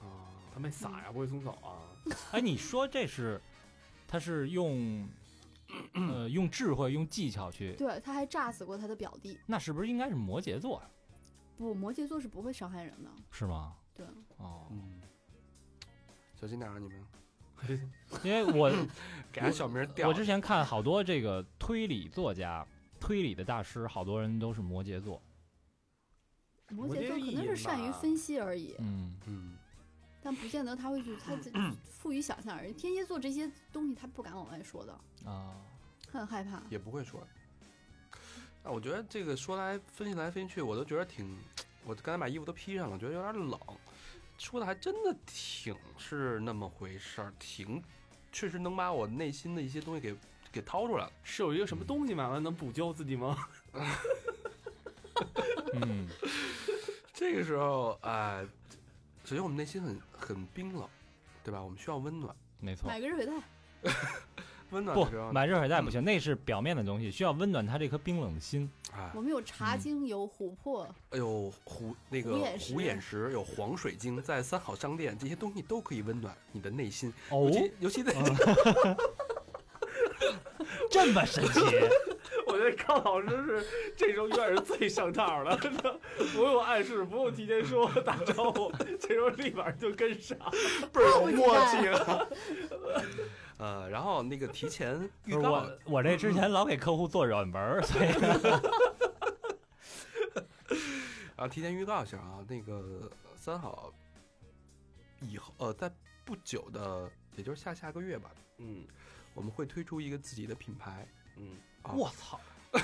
啊，他没撒呀，不会松手啊。哎，你说这是他是用呃用智慧用技巧去，对，他还炸死过他的表弟。那是不是应该是摩羯座呀？不，摩羯座是不会伤害人的。是吗？对，哦，嗯，小心点啊，你们 因为我给他小名掉我之前看好多这个推理作家、推理的大师，好多人都是摩羯座。摩摩羯座可能是善于分析而已，嗯，嗯，但不见得他会去他自赋予想象而已。天蝎座这些东西他不敢往外说的，啊，很害怕。也不会说。啊，我觉得这个说来分析来分析去，我都觉得挺，我刚才把衣服都披上了，觉得有点冷。说的还真的挺是那么回事儿，挺确实能把我内心的一些东西给给掏出来了。是有一个什么东西买完能补救自己吗？嗯，这个时候，哎、首先我们内心很很冰冷，对吧？我们需要温暖，没错。买个热水袋，温暖不，买热水袋不行，那是表面的东西，需要温暖他这颗冰冷的心。哎我，们有茶精，有琥珀，哎呦，虎那个虎眼石虎眼石有黄水晶，在三好商店，这些东西都可以温暖你的内心，尤，哦其尤其在 这么神奇？我觉觉得康老师是这时候永远是最上套的，真的不用暗示，不用提前说打招呼，这时候立马就跟上。倍儿有默契啊。呃，然后那个提前 预告不是我，我这之前老给客户做软文儿，所以 然后提前预告一下啊，那个三好以后呃，在不久的，也就是下下个月吧，嗯我们会推出一个自己的品牌，嗯，啊。我操，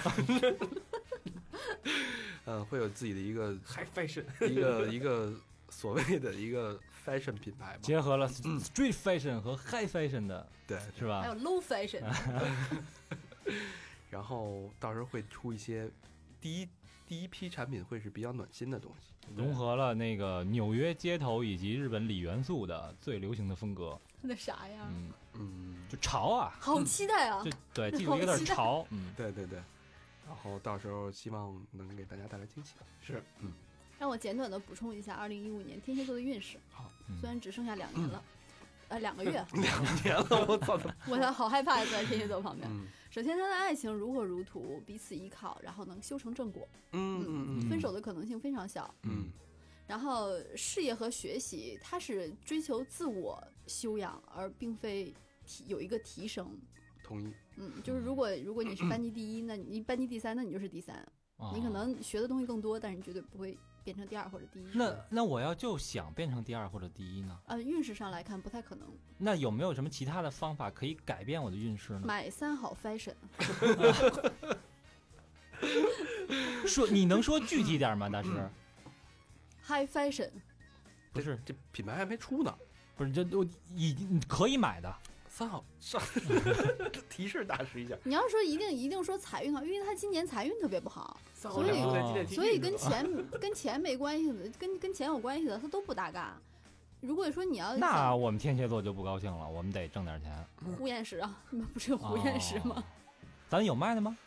嗯，会有自己的一个还 fashion，一个一个所谓的一个 fashion 品牌吧，结合了 street fashion 和 high fashion 的对，是吧？还有？low fashion，然后到时候会出一些第一第一批产品会是比较暖心的东西，融合了那个纽约街头以及日本里元素的最流行的风格，那啥呀？嗯，嗯，就潮啊，好期待啊就！对，记住一个字潮，嗯，对对对，然后到时候希望能给大家带来惊喜。是，让我简短的补充一下，二零一五年天蝎座的运势，嗯虽然只剩下两年了，呃，两个月，两年了，我操！我好害怕在天蝎座旁边。嗯首先，他的爱情如火如荼，彼此依靠，然后能修成正果，嗯嗯嗯分手的可能性非常小。嗯然后事业和学习，他是追求自我修养，而并非提有一个提升。同意。嗯，就是如果如果你是班级第一，那你班级第三，那你就是第三。你可哦能学的东西更多，但是你绝对不会变成第二或者第一。那那我要就想变成第二或者第一呢？呃，运势上来看不太可能。那有没有什么其他的方法可以改变我的运势呢？买三好 fashion，说你能说具体点吗，大师？high fashion，不是这品牌还没出呢。不是，这都已经可以买的。三号上提示大师一下，你要说一定一定说财运的话，因为他今年财运特别不好，所所以哦所以跟钱跟钱没关系的，跟跟钱有关系的，他都不搭嘎。如果说你要那我们天蝎座就不高兴了，我们得挣点钱。胡验石啊，你们不是有胡验石吗？哦咱有卖的吗？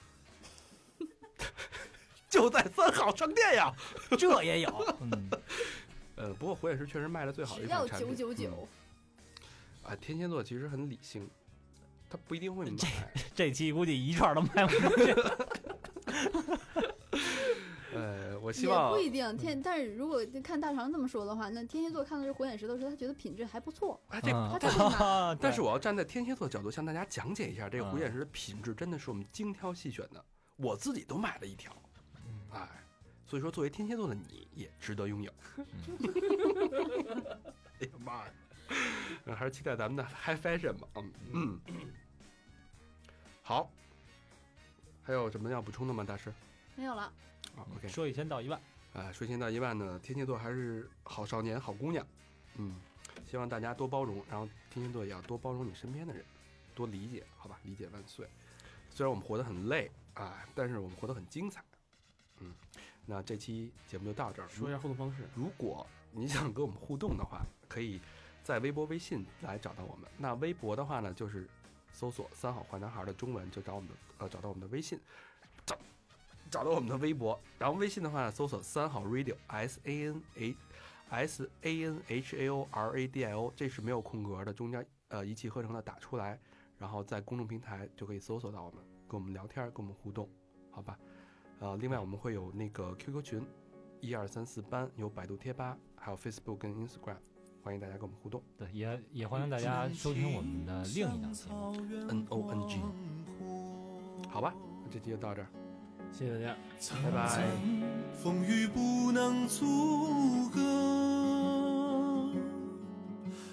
就在三号商店呀。这也有。嗯，呃，不过火眼石确实卖的最好的只要一款产品。九九九，啊，天蝎座其实很理性，他不一定会买。这期估计一串都卖不出去。呃，我希也望不一定天。但是如果看大肠这么说的话，那天蝎座看到这火眼石头时，他觉得品质还不错，啊，这嗯他就会买。啊但是我要站在天蝎座角度向大家讲解一下，这个嗯虎眼石的品质真的是我们精挑细选的，我自己都买了一条，嗯哎，所以说作为天蝎座的你也值得拥有。哎呀妈呀，嗯还是期待咱们的 high fashion 吧，嗯嗯，好，还有什么要补充的吗，大师？没有了，啊，OK，说一千道一万。啊，说一千道一万呢，天蝎座还是好少年、好姑娘，嗯，希望大家多包容，然后天蝎座也要多包容你身边的人，多理解，好吧？理解万岁。虽然我们活得很累啊，但是我们活得很精彩，嗯。那这期节目就到这儿。说一下互动方式，如果你想跟我们互动的话，可以在微博、微信来找到我们。那微博的话呢，就是搜索“三好坏男孩”的中文，就找我们的呃找到我们的微信，找找到我们的微博。然后微信的话呢，搜索“三好 radio s a n a s a n h a o r a d i o”，这是没有空格的，中间呃一气呵成的打出来，然后在公众平台就可以搜索到我们，跟我们聊天，跟我们互动，好吧？呃，另外我们会有那个 QQ 群，一二三四班有百度贴吧，还有 Facebook 跟 Instagram，欢迎大家跟我们互动。对，也也欢迎大家收听我们的另一档节目。N O N G，好吧，那这期就到这儿，谢谢大家。拜拜。风雨不能阻隔，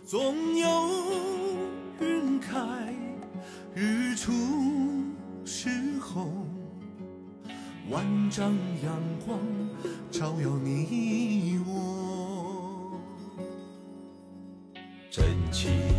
总有云开日出时候，万丈阳光照耀你我。起。